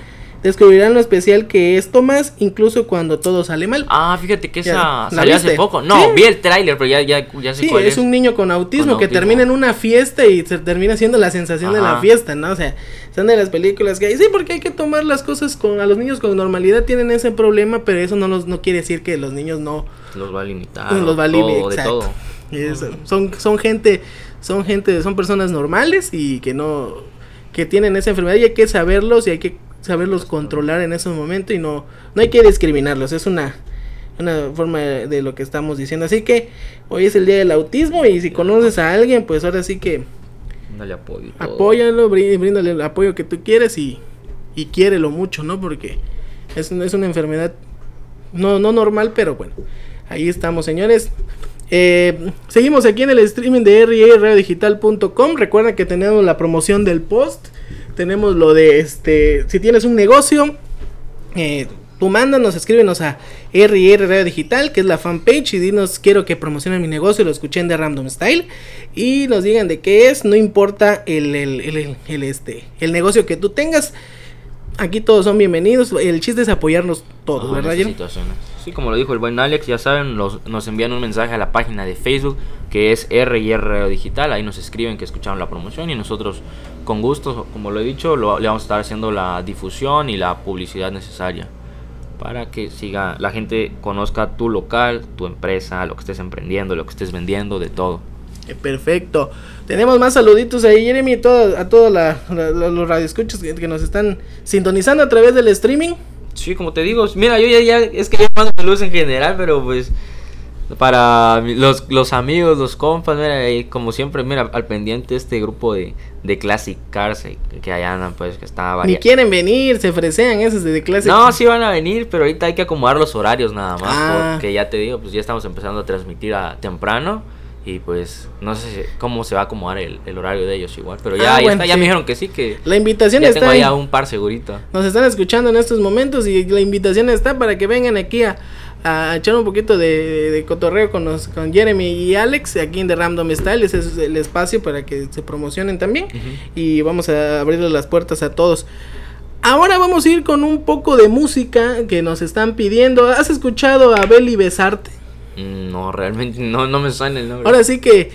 descubrirán lo especial que es Tomás, incluso cuando todo sale mal. Ah, fíjate que esa ¿la salió hace poco. No, Sí. vi el tráiler, pero ya, ya, ya sé Sí, cuál es, es. un niño con autismo Con que autismo. termina en una fiesta y se termina siendo la sensación de la fiesta, ¿no? O sea, son de las películas que hay. Sí, porque hay que tomar las cosas con a los niños con normalidad tienen ese problema, pero eso no los no quiere decir que los niños no Los va a limitar. los va a limitar, de exacto. todo. Y es- son son gente son gente son personas normales y que no que tienen esa enfermedad y hay que saberlos y hay que saberlos controlar en ese momento y no no hay que discriminarlos, es una una forma de, lo que estamos diciendo. Así que hoy es el día del autismo y si conoces a alguien, pues ahora sí que Dale apoyo. apóyalo, brí- bríndale el apoyo que tú quieres y, y quiérelo mucho, ¿no? Porque es, es una enfermedad no, no normal, pero bueno, ahí estamos, señores. Eh, seguimos aquí en el streaming de radiodigital.com. Recuerda que tenemos la promoción del post. Tenemos lo de este. Si tienes un negocio, eh, tú mándanos, escríbenos a RR Radio Digital, que es la fanpage, y dinos quiero que promocionen mi negocio, lo escuché en The Random Style, y nos digan de qué es, no importa el, el, el- este, el negocio que tú tengas. Aquí todos son bienvenidos. El chiste es apoyarnos todos, Ajá, ¿verdad. Sí, como lo dijo el buen Alex, ya saben, los- nos envían un mensaje a la página de Facebook que es R y R Radio Digital. Ahí nos escriben que escucharon la promoción y nosotros con gusto, como lo he dicho, lo- le vamos a estar haciendo la difusión y la publicidad necesaria para que siga la gente conozca tu local, tu empresa, lo que estés emprendiendo, lo que estés vendiendo, de todo. Eh, Perfecto. Tenemos más saluditos ahí, Jeremy, todo- a todos los radioescuchas que, que nos están sintonizando a través del streaming. Sí, como te digo, mira, yo ya, ya es que yo mando saludos en general, pero pues para los, los amigos, los compas, mira, y como siempre, mira, al pendiente este grupo de, de Classic Cars eh, que allá andan, pues que está Ni variando. quieren venir, se fresean esos de clase. No, sí van a venir, pero ahorita hay que acomodar los horarios nada más, Ah. porque ya te digo, pues ya estamos empezando a transmitir a temprano y pues no sé cómo se va a acomodar el, el horario de ellos igual, pero ya, Ah, ya, bueno, está, ya sí. me dijeron que sí, que La invitación ya está tengo ahí. ya un par segurito. Nos están escuchando en estos momentos y la invitación está para que vengan aquí a, a echar un poquito de, de cotorreo con, los, con Jeremy y Alex aquí en The Random Style. Ese es el espacio para que se promocionen también. Y vamos a abrirle las puertas a todos. Ahora vamos a ir con un poco de música que nos están pidiendo. ¿Has escuchado a Beli Besarte? Mm, No, realmente no, no me suena el nombre. Ahora sí que...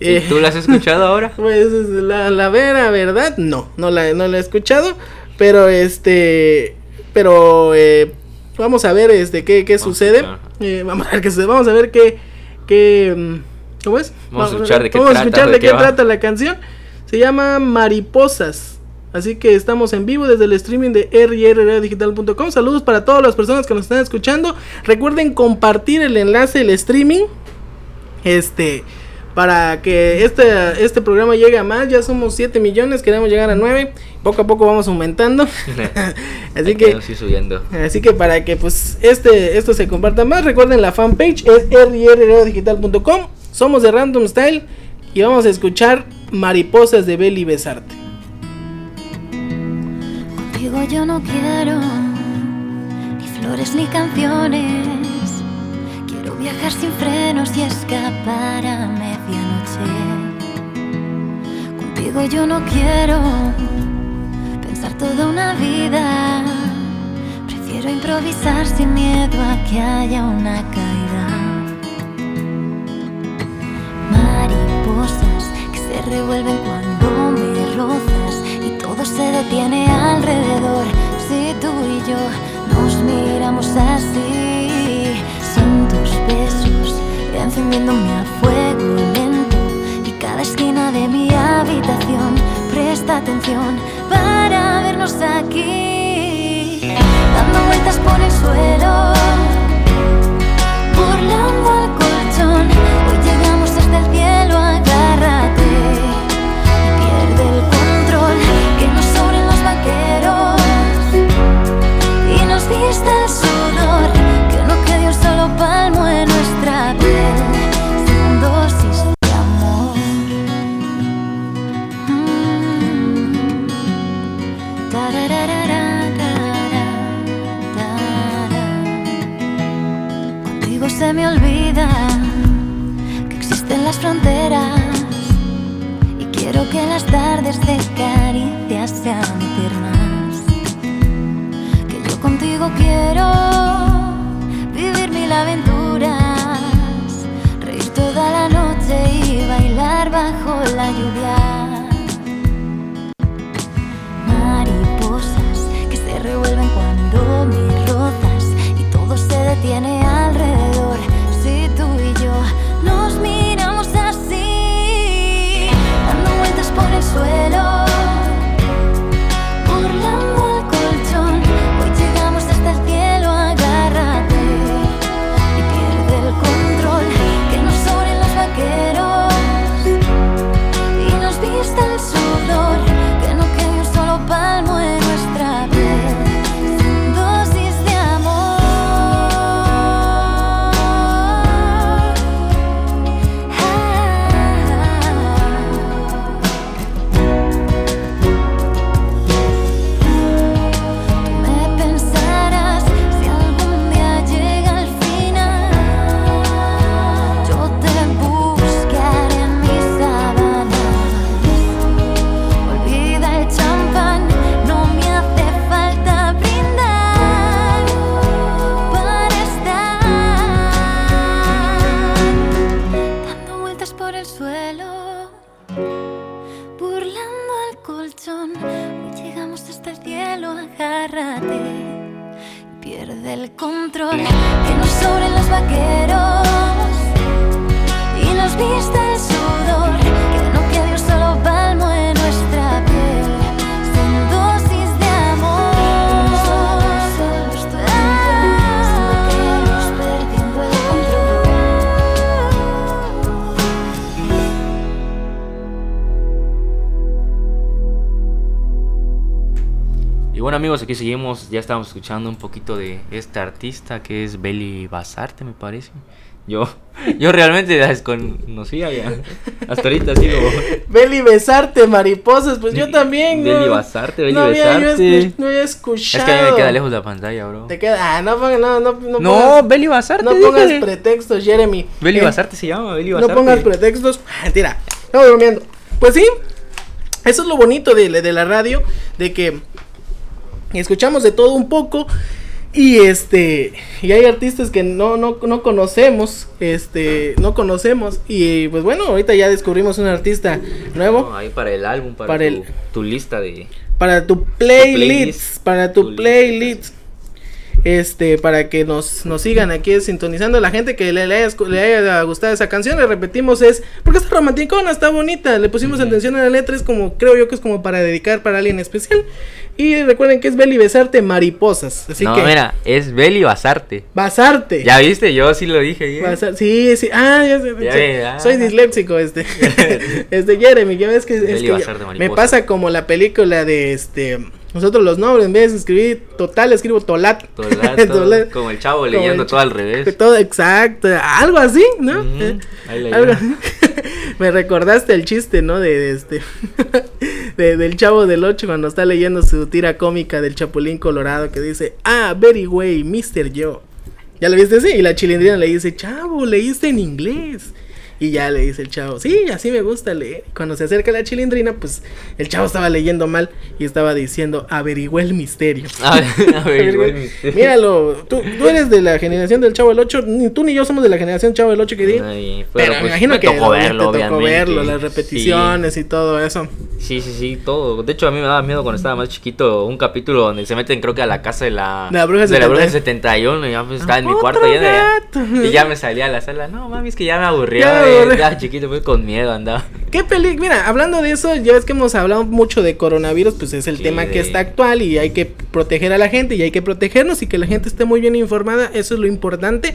¿Y eh, ¿Tú la has escuchado ahora? Pues es la, la vera verdad, no, no la, no la he escuchado, pero este, pero eh, vamos a ver este qué, qué Vamos a sucede. Eh, vamos a ver qué sucede, vamos a ver qué, qué, mm, ¿cómo es? Vamos a escuchar de qué vamos a trata, escuchar de qué trata la canción, se llama Mariposas. Así que estamos en vivo desde el streaming de rrdigital.com. Saludos para todas las personas que nos están escuchando. Recuerden compartir el enlace del streaming este para que este, este programa llegue a más, ya somos 7 millones, queremos llegar a 9, poco a poco vamos aumentando. así que subiendo. así que para que pues este esto se comparta más, recuerden la fanpage es rrdigital.com. Somos de Random Style y vamos a escuchar Mariposas de Beli Besarte. Contigo yo no quiero ni flores ni canciones. Quiero viajar sin frenos y escapar a medianoche. Contigo yo no quiero pensar toda una vida. Prefiero improvisar sin miedo a que haya una caída. Mariposas que se revuelven cuando me rozas y todo se detiene alrededor. Si tú y yo nos miramos así, son tus besos encendiéndome a fuego lento y cada esquina de mi habitación presta atención para vernos aquí, dando vueltas por el suelo me olvida que existen las fronteras y quiero que las tardes de caricias sean eternas. Que yo contigo quiero vivir mil aventuras, reír toda la noche y bailar bajo la lluvia. Aquí seguimos, ya estamos escuchando un poquito de esta artista que es Beli Basarte, me parece. Yo, yo realmente la desconocía ya. Hasta ahorita sigo. Beli besarte, mariposas, pues yo también. Beli no, Basarte, Beli no Besarte. no había Es escuchado. que a mí me queda lejos la pantalla, bro. Te queda, ah, no, pongas- no, no, no, No, pongas, Beli Basarte. no pongas pretextos, Jeremy. Beli Eh, Basarte se llama, Beli No Basarte. pongas pretextos. Mentira. Estamos bromeando. Pues sí. Eso es lo bonito de, de la radio. De que escuchamos de todo un poco. Y este. Y hay artistas que no, no, no conocemos. Este. No conocemos. Y pues bueno, ahorita ya descubrimos un artista nuevo. No, ahí para el álbum, para, Para tu, el- tu lista de... Para tu playlist. playlist. Para tu Tu playlist. Este, para que nos, nos sigan aquí sintonizando. La gente que le, le haya, le haya gustado esa canción, le repetimos, es porque está romanticona, está bonita. Le pusimos atención a la letra, es como, creo yo que es como para dedicar para alguien especial. Y recuerden que es Beli Besarte Mariposas. Así no, que, mira, es Beli Basarte. Basarte. Ya viste, yo sí lo dije. ¿eh? Basar- sí, sí. Ah, ya sé. Ya ah. Soy disléxico, este. este Jeremy, ya ves que, es que Basarte, me pasa como la película de este. Nosotros los nombres, en vez de escribir total, escribo tolat. Tolato, Tolat. como el chavo Como leyendo el todo al revés. Todo exacto, algo así, ¿no? Eh, ahí algo así. Me recordaste el chiste, ¿no? De, de este de- del chavo del 8 cuando está leyendo su tira cómica del Chapulín Colorado que dice, "Ah, very way, Mr. Joe." ¿Ya lo viste así? Y la chilindrina le dice, "Chavo, leíste en inglés." Y ya le dice el chavo, sí, así me gusta leer. Cuando se acerca la chilindrina, pues el chavo estaba leyendo mal y estaba diciendo, averigüé el misterio. A ver, a ver, igual mi- Míralo, tú, tú eres de la generación del Chavo del 8, ni tú ni yo somos de la generación Chavo del 8 que di. Ay, Pero, pues, me imagino me que tocó te verlo, tocó obviamente. verlo, las repeticiones y todo eso. Sí, sí, sí, todo. De hecho, a mí me daba miedo cuando estaba más chiquito un capítulo donde se meten, creo que a la casa de la, la bruja de la bruja 70. 71. Y ya pues, estaba en mi cuarto ya, ya- y ya me salía a la sala. No, mami, es que ya me aburrió. Eh, aburrió. Estaba chiquito, pues con miedo andaba. ¿Qué peli? Mira, hablando de eso, ya ves que hemos hablado mucho de coronavirus, pues es el Sí, tema que de- está actual y hay que proteger a la gente y hay que protegernos y que la gente esté muy bien informada, eso es lo importante.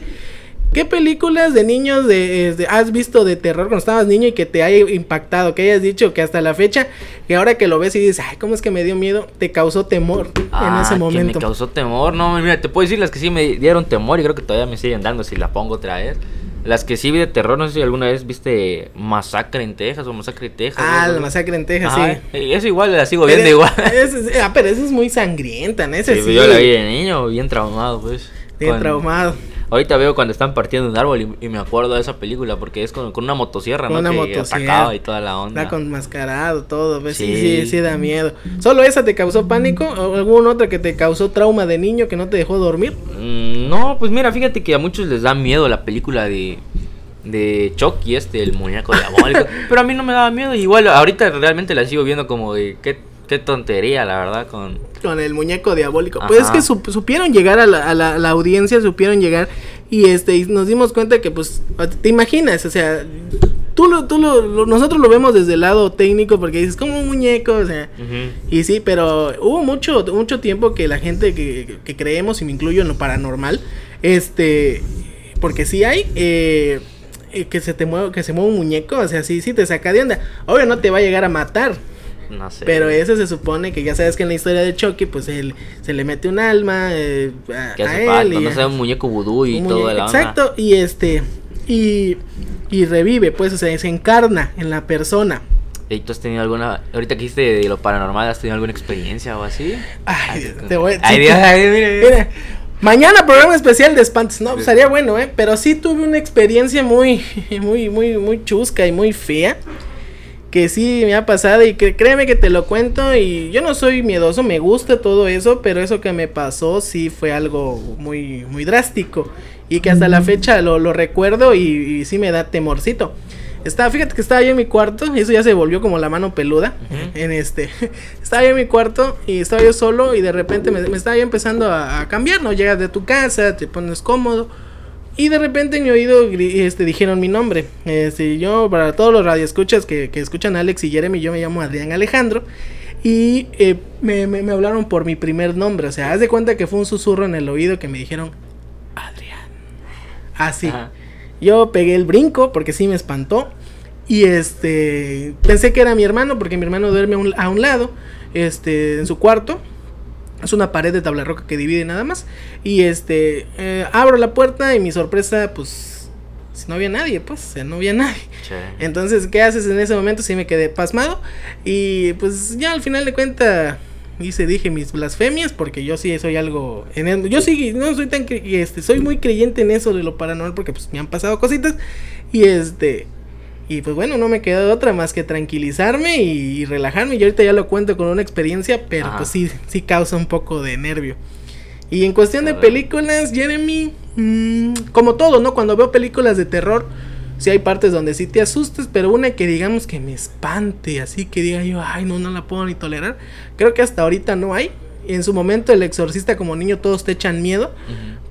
¿Qué películas de niños de, de- has visto de terror cuando estabas niño y que te haya impactado? Que hayas dicho que hasta la fecha, que ahora que lo ves y dices, ay, ¿cómo es que me dio miedo? Te causó temor en Ah, ese que momento. me causó temor. No, mira, te puedo decir las que sí me dieron temor y creo que todavía me siguen dando si la pongo otra vez. Las que sí vi de terror, no sé si alguna vez viste Masacre en Texas o Masacre en Texas. Ah, la masacre en Texas, Ajá, sí. Eso igual la sigo Pero viendo igual. esa es- ah, pero esa es muy sangrienta, ¿no? Ese Sí, sí. Yo la vi de niño, bien traumado, pues. Bien Con- traumado. Ahorita veo cuando están partiendo un árbol y, y me acuerdo de esa película porque es con, con una motosierra, Con ¿no? una que motosierra. atacaba y toda la onda. Está con mascarado, todo. ¿ves? Sí. Sí. sí, sí, da miedo. ¿Solo esa te causó pánico? ¿O alguna otra que te causó trauma de niño que no te dejó dormir? Mm, no, pues mira, fíjate que a muchos les da miedo la película de de Chucky este, el muñeco diabólico, pero a mí no me daba miedo, igual ahorita realmente la sigo viendo como de qué, qué tontería, la verdad, con Con el muñeco diabólico. Pues es que sup- supieron llegar a la, a la- a la audiencia, supieron llegar. Y este y nos dimos cuenta que, pues, te imaginas, o sea, tú lo, tú lo, lo- nosotros lo vemos desde el lado técnico porque dices, como un muñeco, o sea. Y sí, pero hubo mucho, mucho tiempo que la gente que, que creemos, y me incluyo en lo paranormal, este, porque sí hay, eh, eh, que se te mueve, que se mueve un muñeco, o sea, sí, sí te saca de onda. Obvio no te va a llegar a matar, no sé. pero ese se supone que ya sabes que en la historia de Chucky, pues él se le mete un alma eh, a, que a hace él y no sé, un muñeco vudú y todo onda. Exacto, y este, y, y revive, pues, o sea, se encarna en la persona. ¿Y tú has tenido alguna, ahorita que dijiste de lo paranormal, has tenido alguna experiencia o así? Ay, te voy Ay, Dios, ay. Mira, mañana programa especial de espantos. No, pues, estaría bueno, ¿eh? Pero sí tuve una experiencia muy, muy, muy, muy chusca y muy fea. Que sí me ha pasado y que créeme que te lo cuento y yo no soy miedoso, me gusta todo eso, pero eso que me pasó sí fue algo muy, muy drástico y que hasta la fecha lo, lo recuerdo y, y sí me da temorcito. Estaba, fíjate que estaba yo en mi cuarto, y eso ya se volvió como la mano peluda. En este, estaba yo en mi cuarto y estaba yo solo y de repente me, me estaba yo empezando a, a cambiar, ¿no? Llegas de tu casa, te pones cómodo. Y de repente en mi oído este, dijeron mi nombre. Este, yo, para todos los radioescuchas que, que escuchan a Alex y Jeremy, yo me llamo Adrián Alejandro. Y eh, me, me- me hablaron por mi primer nombre. O sea, haz de cuenta que fue un susurro en el oído que me dijeron Adrián. Así. Ajá. Yo pegué el brinco porque sí me espantó. Y este. Pensé que era mi hermano porque mi hermano duerme a un, a un lado. Este. En su cuarto. Es una pared de tabla roca que divide nada más. Y este. eh, abro la puerta y mi sorpresa, pues. Si no había nadie, pues. o sea, no había nadie. Che. Entonces, ¿qué haces en ese momento? Sí me quedé pasmado. Y pues ya al final de cuenta hice, dije mis blasfemias porque yo sí soy algo... En el- yo sí, no soy tan... Este, soy muy creyente en eso de lo paranormal porque pues me han pasado cositas. Y este... Y pues bueno, no me queda otra más que tranquilizarme y, y relajarme. Y ahorita ya lo cuento con una experiencia, pero Ajá. pues sí, sí causa un poco de nervio. Y en cuestión de películas, Jeremy, mm, como todo, ¿no? Cuando veo películas de terror, sí hay partes donde sí te asustes, pero una que digamos que me espante, así que diga yo, ay, no, no la puedo ni tolerar. Creo que hasta ahorita no hay. En su momento, el exorcista como niño, todos te echan miedo.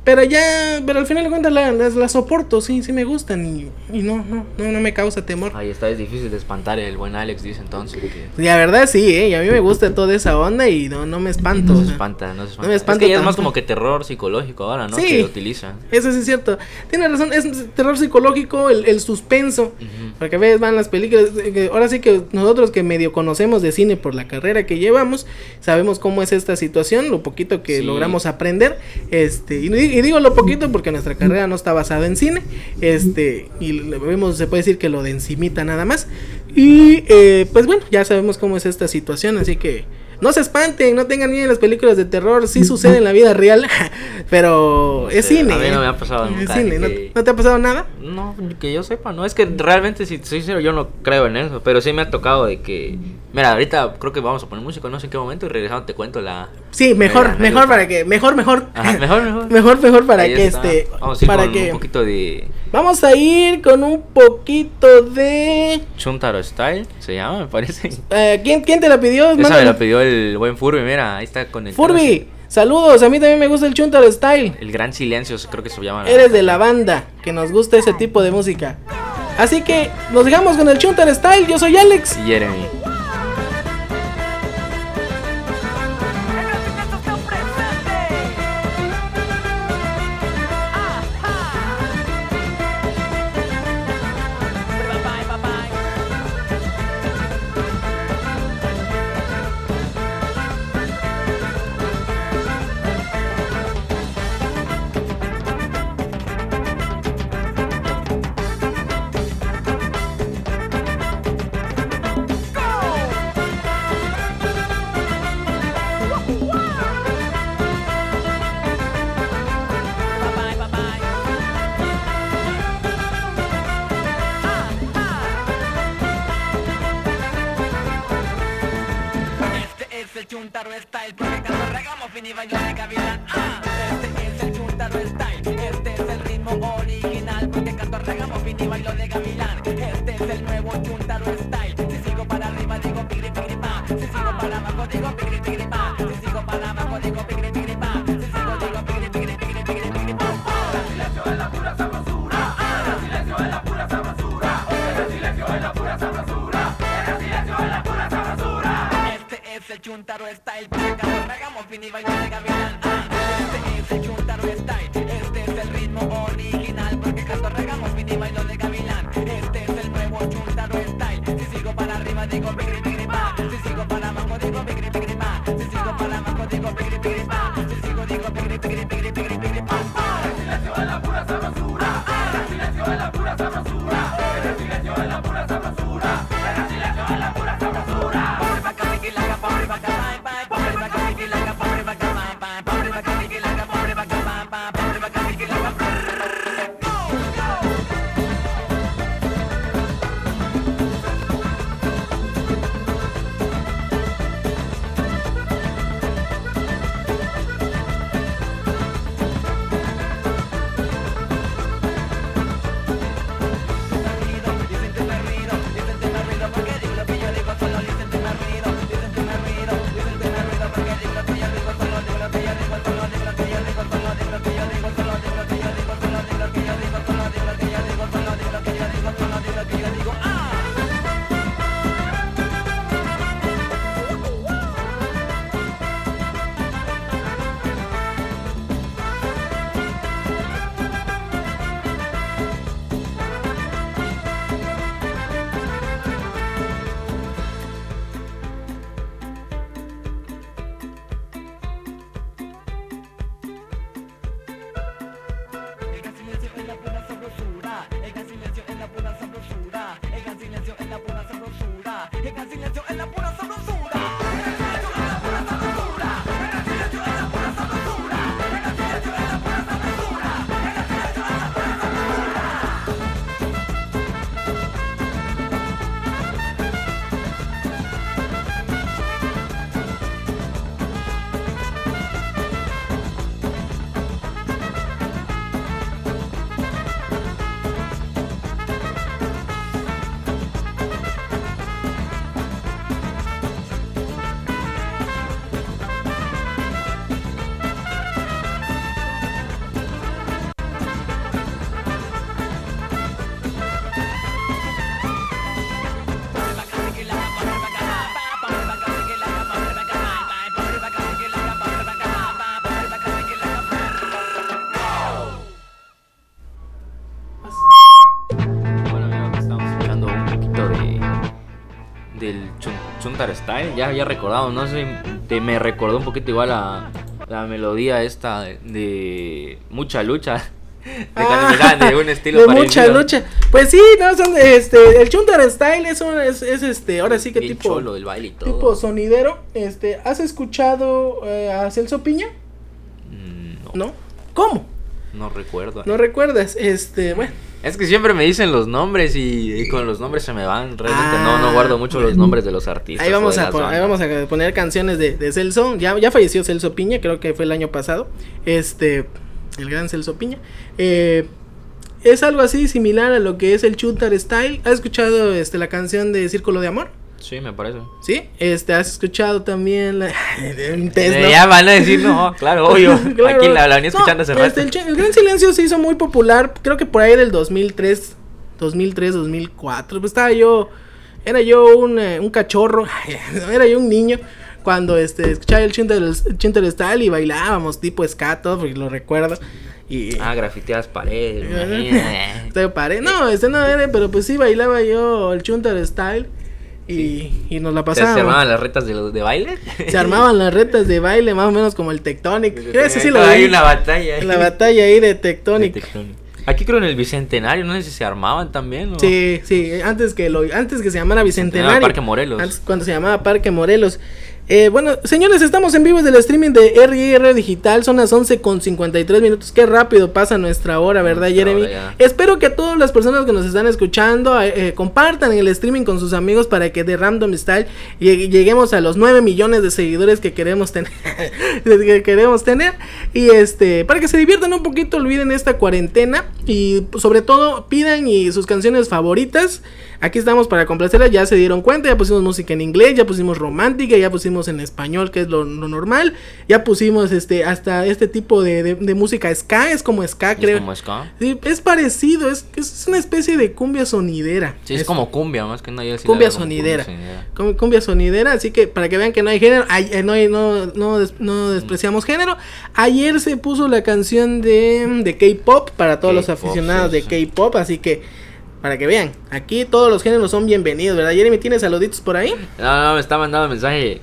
Pero ya, pero al final de cuentas la- las la soporto, sí, sí me gustan y, y no, no, no, no me causa temor. Ahí está, es difícil de espantar el buen Alex, dice entonces. Que la verdad sí, ¿eh? Y a mí me gusta toda esa onda y no, no me espanto. no se espanta, no se espanta. me es que ya es más como que terror psicológico ahora, ¿no? Sí. Que utiliza. Eso sí es cierto. Tiene razón, es terror psicológico, el, el suspenso. Porque ves, van las películas. eh, Ahora sí que nosotros que medio conocemos de cine por la carrera que llevamos, sabemos cómo es esta situación, lo poquito que Sí. logramos aprender. Este, y, y digo lo poquito porque nuestra carrera no está basada en cine. Este, y vemos, se puede decir que lo de encimita nada más. Y eh, pues bueno, ya sabemos cómo es esta situación, así que. No se espanten, no tengan miedo en las películas de terror, sí sucede en la vida real, pero No es sé, cine. a mí no ¿eh? me ha pasado Es nunca cine, de ¿no- que- ¿No te ha pasado nada? No, que yo sepa, no, es que realmente, si soy sincero, yo no creo en eso, pero sí me ha tocado de que, mira, ahorita creo que vamos a poner música, no sé en qué momento, y regresando te cuento la... Sí, mejor, la mejor para que, mejor, mejor. Ajá, mejor, mejor. mejor, mejor para Ahí que está. este, Vamos a ir para con que, un poquito de vamos a ir con un poquito de, Chuntaro Style, se llama, me parece. eh, ¿quién, quién te la pidió? Esa me Mándalo. la pidió el buen Furby, mira, ahí está con el... Furby, saludos, a mí también me gusta el Chuntaro Style. El Gran Silencio, creo que se llama. la- Eres de la banda que nos gusta ese tipo de música. Así que nos dejamos con el Chuntaro Style. Yo soy Alex. Y Jeremy. Ya había recordado, no sé, te, me recordó un poquito igual a la melodía esta de, de mucha lucha. De Ah, de un estilo de parecido. mucha lucha. Pues sí, no, son este, el Chuntar Style es, un- es, es, este, ahora sí que tipo, cholo baile y todo. tipo sonidero. Este, ¿has escuchado eh, a Celso Piña? Mm, no, ¿No? ¿Cómo? no recuerdo. ¿No recuerdas? Este, bueno. Es que siempre me dicen los nombres y, y con los nombres se me van. Realmente no, no Ah, guardo mucho los nombres de los artistas. Ahí vamos, a pon- ahí vamos a poner canciones de, de Celso. Ya, ya falleció Celso Piña, creo que fue el año pasado. Este, el gran Celso Piña. Eh, es algo así similar a lo que es el Chutar Style. ¿Has escuchado este, la canción de Círculo de Amor? Sí, me parece. ¿Sí? Este, ¿has escuchado también la un test, no? Ya van a decir, no, claro, obvio. Claro. Aquí la, la venía escuchando No, hace rato. este, el, el Gran Silencio se hizo muy popular, creo que por ahí del 2003, 2003, 2004. Pues estaba yo, era yo un, eh, un cachorro, era yo un niño cuando este, escuchaba el Chinter, Style y bailábamos tipo ska, todo, porque lo recuerdo. Y, Ah, grafiteadas paredes, paré. No, este no era, pero pues sí bailaba yo el Chunter Style y, y nos la ¿Se, pasábamos. se armaban las retas de, de baile? Se armaban las retas de baile, más o menos como el Tectonic. Ese sí lo Hay una batalla. ahí. La batalla ahí de De Tectonic. Aquí creo en el Bicentenario, no sé si se armaban también. ¿o? Sí, sí, antes que lo antes que se llamara Bicentenario. Parque Morelos. Antes cuando se llamaba Parque Morelos. Eh, bueno, señores, estamos en vivo desde el streaming de RR Digital. Son las 11 con 53 minutos. Qué rápido pasa nuestra hora, ¿verdad, Nuestra Jeremy? hora. Espero que todas las personas que nos están escuchando eh, eh, compartan el streaming con sus amigos para que de Random Style lleg- lleguemos a los 9 millones de seguidores que queremos tener. que queremos tener. Y este, para que se diviertan un poquito, olviden esta cuarentena. Y sobre todo, pidan y sus canciones favoritas. Aquí estamos para complacerlas, ya se dieron cuenta, ya pusimos música en inglés, ya pusimos romántica, ya pusimos en español, que es lo, lo normal, ya pusimos este hasta este tipo de, de- de música ska, es como ska, Es creo. como ska. Sí, es parecido, es, es una especie de cumbia sonidera. Sí, es, como cumbia, más que sí la cumbia sonidera. sonidera. Cum- Cumbia sonidera, así que para que vean que no hay género, eh, no, hay- no, no, des- no despreciamos género. Ayer se puso la canción de, de K-pop para todos los aficionados sí, de. K-pop, así que para que vean, aquí todos los géneros son bienvenidos, ¿verdad? Jeremy, ¿tienes saluditos por ahí? No, no, me está mandando mensaje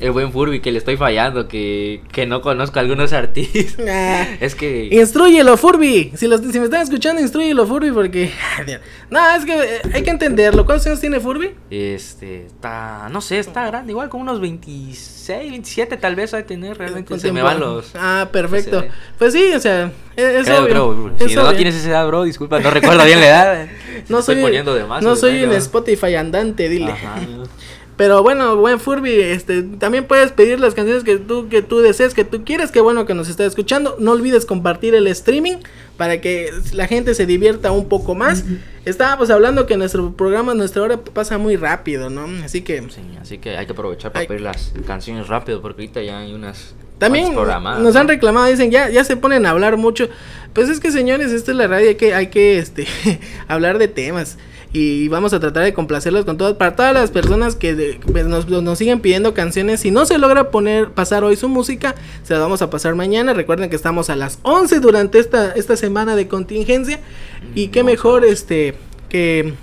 el buen Furby que le estoy fallando, que, que no conozco a algunos artistas. Es que... Instruyelo, Furby. Si, los- si me están escuchando, instruyelo, Furby, porque. no, es que eh, hay que entenderlo. ¿Cuántos años tiene Furby? Este, está, no sé, está grande, igual como unos 26, 27 tal vez hay tener, realmente se me van los... Ah, perfecto. Pues sí, o sea, es, es Creo, obvio. creo, es si no obvio. tienes esa edad, bro, disculpa, no recuerdo bien la edad. No estoy soy, poniendo de más. no soy un. Spotify andante, dile. Ajá. Pero bueno, buen Furby, este, también puedes pedir las canciones que tú, que tú desees, que tú quieras. Qué bueno que nos está escuchando. No olvides compartir el streaming para que la gente se divierta un poco más. Estábamos hablando que nuestro programa, nuestra hora pasa muy rápido, ¿no? Así que Sí, así que hay que aprovechar para pedir las canciones rápido porque ahorita ya hay unas También nos ¿no? han reclamado, dicen, ya, ya se ponen a hablar mucho. Pues es que señores, esta es la radio, hay que, hay que este, hablar de temas. Y vamos a tratar de complacerlos con todas, para todas las personas que de- pues, nos, nos siguen pidiendo canciones. Si no se logra poner, pasar hoy su música, se la vamos a pasar mañana. Recuerden que estamos a las 11 durante esta, esta semana de contingencia. Y qué mejor este que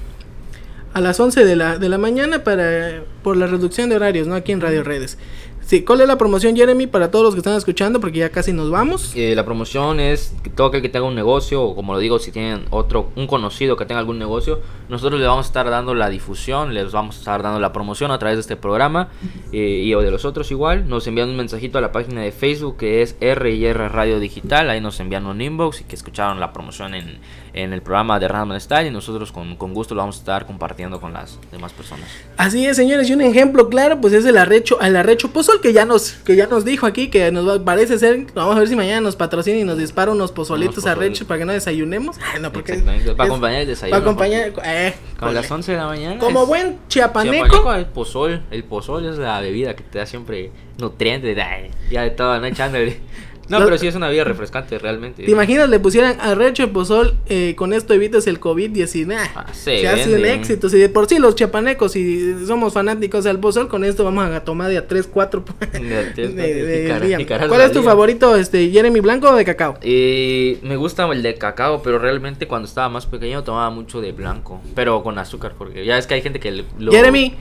a las 11 de la, de la mañana para por la reducción de horarios, ¿no? Aquí en Radio Redes. Sí, ¿cuál es la promoción, Jeremy, para todos los que están escuchando? Porque ya casi nos vamos. Eh, la promoción es que todo aquel que tenga un negocio, o como lo digo, si tienen otro, un conocido que tenga algún negocio, nosotros les vamos a estar dando la difusión, les vamos a estar dando la promoción a través de este programa eh, y o de los otros igual. Nos envían un mensajito a la página de Facebook que es R&R Radio Digital, ahí nos envían un inbox y que escucharon la promoción en, en el programa de Random Style y nosotros con, con gusto lo vamos a estar compartiendo con las demás personas. Así es, señores, y un ejemplo claro, pues es el arrecho, el arrecho pozol que ya nos, que ya nos dijo aquí, que nos va- parece ser, vamos a ver si mañana nos patrocina y nos dispara unos pozolitos Unos arrechos para que no desayunemos. Ay, no, porque Exactamente, para es- acompañar el desayuno. Para acompañar, eh, A las cole. 11 de la mañana. Como es- buen chiapaneco, Chiapaneco, el pozol, el pozol es la bebida que te da siempre nutrientes, ay, ya de todo, no echándole. No, pero sí es una bebida refrescante realmente. ¿Te imaginas le pusieran arrecho de pozol? eh, con esto evitas el COVID-19. Ah, se se hace un éxito. Si de por sí los chiapanecos, si somos fanáticos al pozol, con esto vamos a tomar de a 3, 4 De- de- de- picar- picaras ¿Cuál es tu día. favorito, este, Jeremy Blanco o de cacao? Y me gusta el de cacao, pero realmente cuando estaba más pequeño tomaba mucho de blanco, pero con azúcar, porque ya es que hay gente que lo... Jeremy,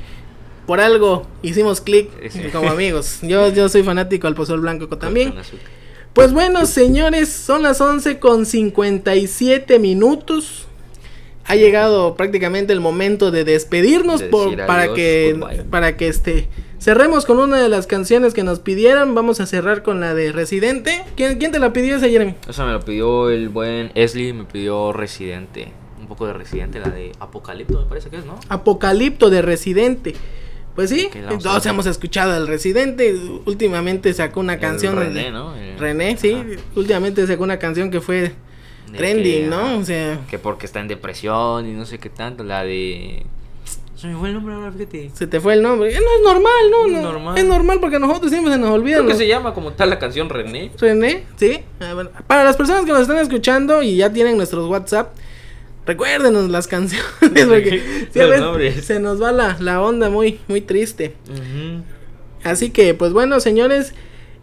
por algo hicimos clic Sí. como amigos. Yo, yo soy fanático al pozol blanco también. Con azúcar. Pues bueno, señores, son las 11 con 57 minutos. Ha llegado prácticamente el momento de despedirnos De por, para adiós, que goodbye. para que este cerremos con una de las canciones que nos pidieran. Vamos a cerrar con la de Residente. ¿Quién, quién te la pidió esa, Jeremy? Eso me lo pidió el buen Esli, me pidió Residente. Un poco de Residente, la de Apocalipto, me parece que es, ¿no? Apocalipto de Residente. Pues sí, todos hemos escuchado al Residente. Últimamente sacó una El canción. René, ¿no? El- René, sí. Ajá. Últimamente sacó una canción que fue trending, que, ¿no? O sea, Que porque está en depresión y no sé qué tanto, la de... Se me fue el nombre ahora, fíjate. se te fue el nombre. No es normal, ¿no? Es no normal. Es normal porque a nosotros siempre se nos olvida. Creo que se llama como tal la canción René. René, sí. Para las personas que nos están escuchando y ya tienen nuestros WhatsApp, recuérdenos las canciones porque se nos va la, la onda muy, muy triste. Así que, pues bueno, señores,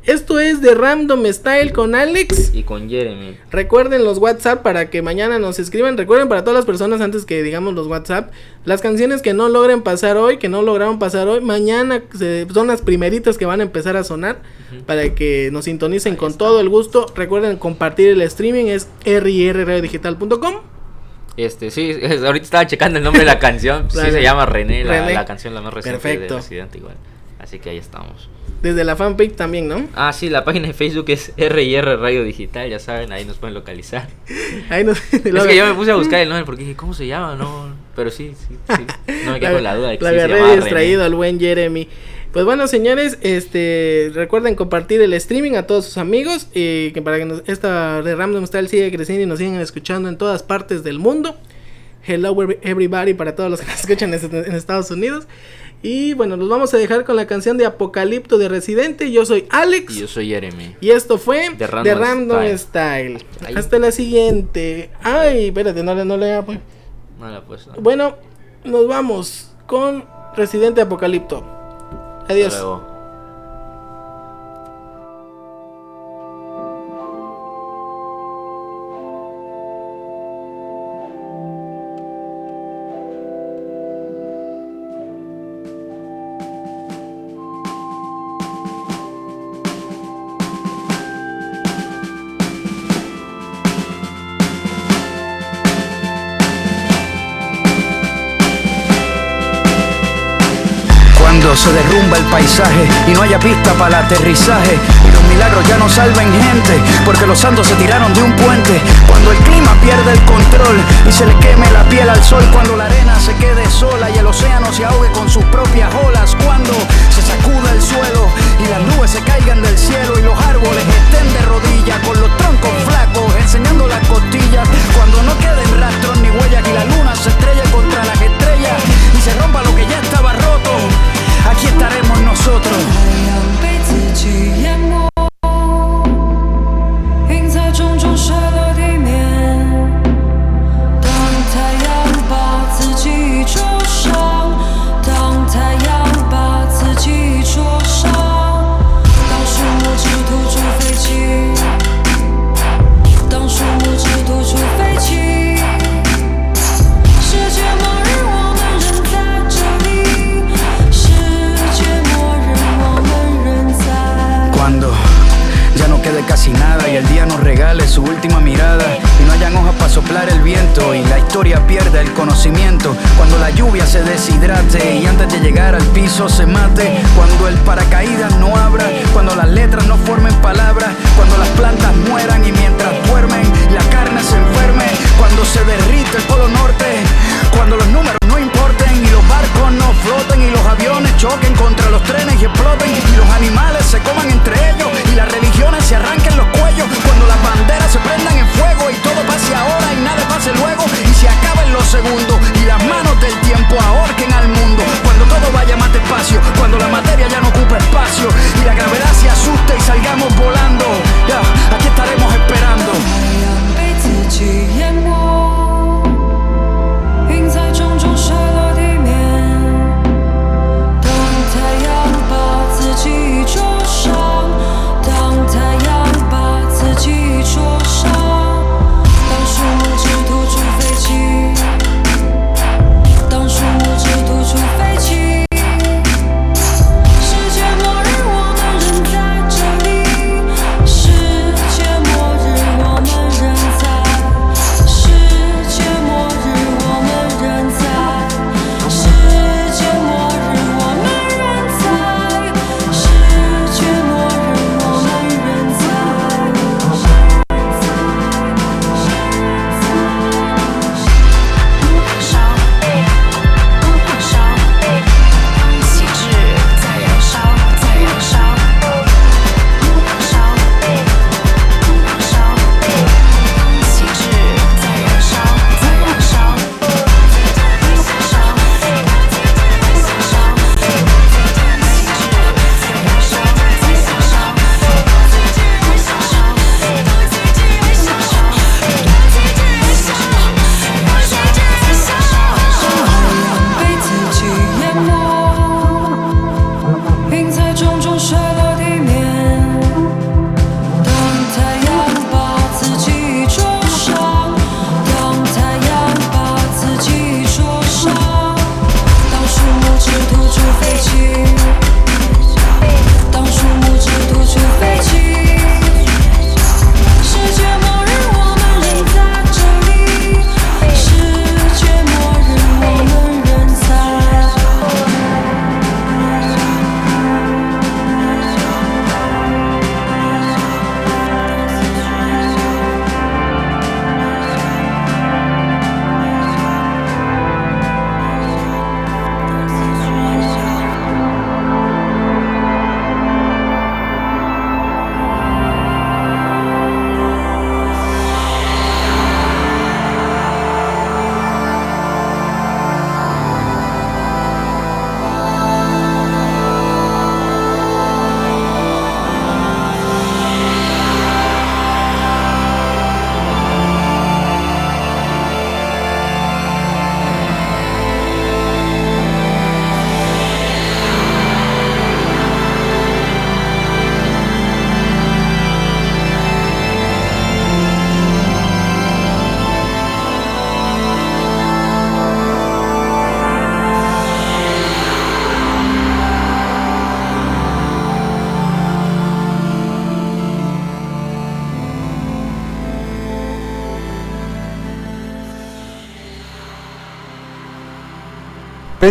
esto es de Random Style con Alex. Y con Jeremy. Recuerden los WhatsApp para que mañana nos escriban. Recuerden para todas las personas antes que digamos los WhatsApp. Las canciones que no logren pasar hoy, que no lograron pasar hoy, mañana se- son las primeritas que van a empezar a sonar. Para que nos sintonicen con todo el gusto. Recuerden compartir el streaming, es rirradiodigital.com. Este, sí, ahorita estaba checando el nombre de la canción. Sí, se llama René, la, René. la canción la más reciente Perfecto. de Residente igual. Así que ahí estamos. Desde la fanpage también, ¿no? Ah, sí, la página de Facebook es RR Radio Digital, ya saben, ahí nos pueden localizar. Ahí nos- Es que yo me puse a buscar el nombre porque dije, ¿cómo se llama? No, pero sí, sí, sí. No me quedé con la duda de que La sí se agarré llamaba distraído René. al buen Jeremy. Pues bueno, señores, este recuerden compartir el streaming a todos sus amigos y que para que nos- esta de Random Style siga creciendo y nos sigan escuchando en todas partes del mundo. Hello every- everybody para todos los que nos escuchan en, en Estados Unidos. Y bueno, nos vamos a dejar con la canción de Apocalipto de Residente. Yo soy Alex. Y yo soy Jeremy. Y esto fue The Random Random Style. Hasta la siguiente. Ay, espérate, no le no le pues. No la. Bueno, nos vamos con Residente Apocalipto. Adiós. Haya pista para el aterrizaje y los milagros ya no salven gente porque los santos se tiraron de un puente. Cuando el clima pierde el control y se le queme la piel al sol. Cuando la arena se quede sola y el océano se ahogue con sus propias olas. Cuando se sacuda el suelo y las nubes se caigan del cielo y los árboles estén de rodillas con pierda el conocimiento. Cuando la lluvia se deshidrate y antes de llegar al piso se mate. Cuando el paracaídas no abra, cuando las letras no formen palabras, cuando las plantas mueran y mientras duermen la carne se enferme. Cuando se derrite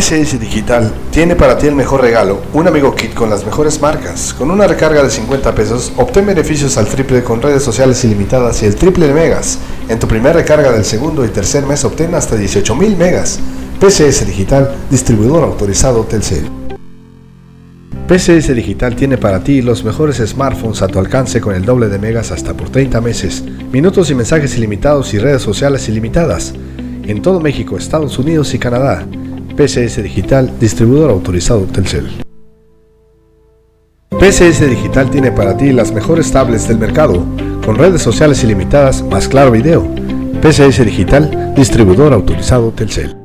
PCS Digital tiene para ti el mejor regalo, un amigo kit con las mejores marcas. Con una recarga de 50 pesos, obtén beneficios al triple con redes sociales ilimitadas y el triple de megas. En tu primera recarga del segundo y tercer mes obtén hasta 18.000 megas. PCS Digital, distribuidor autorizado Telcel. PCS Digital tiene para ti los mejores smartphones a tu alcance con el doble de megas hasta por 30 meses, minutos y mensajes ilimitados y redes sociales ilimitadas. En todo México, Estados Unidos y Canadá. PCS Digital, distribuidor autorizado Telcel. PCS Digital tiene para ti las mejores tablets del mercado, con redes sociales ilimitadas más claro video. PCS Digital, distribuidor autorizado Telcel.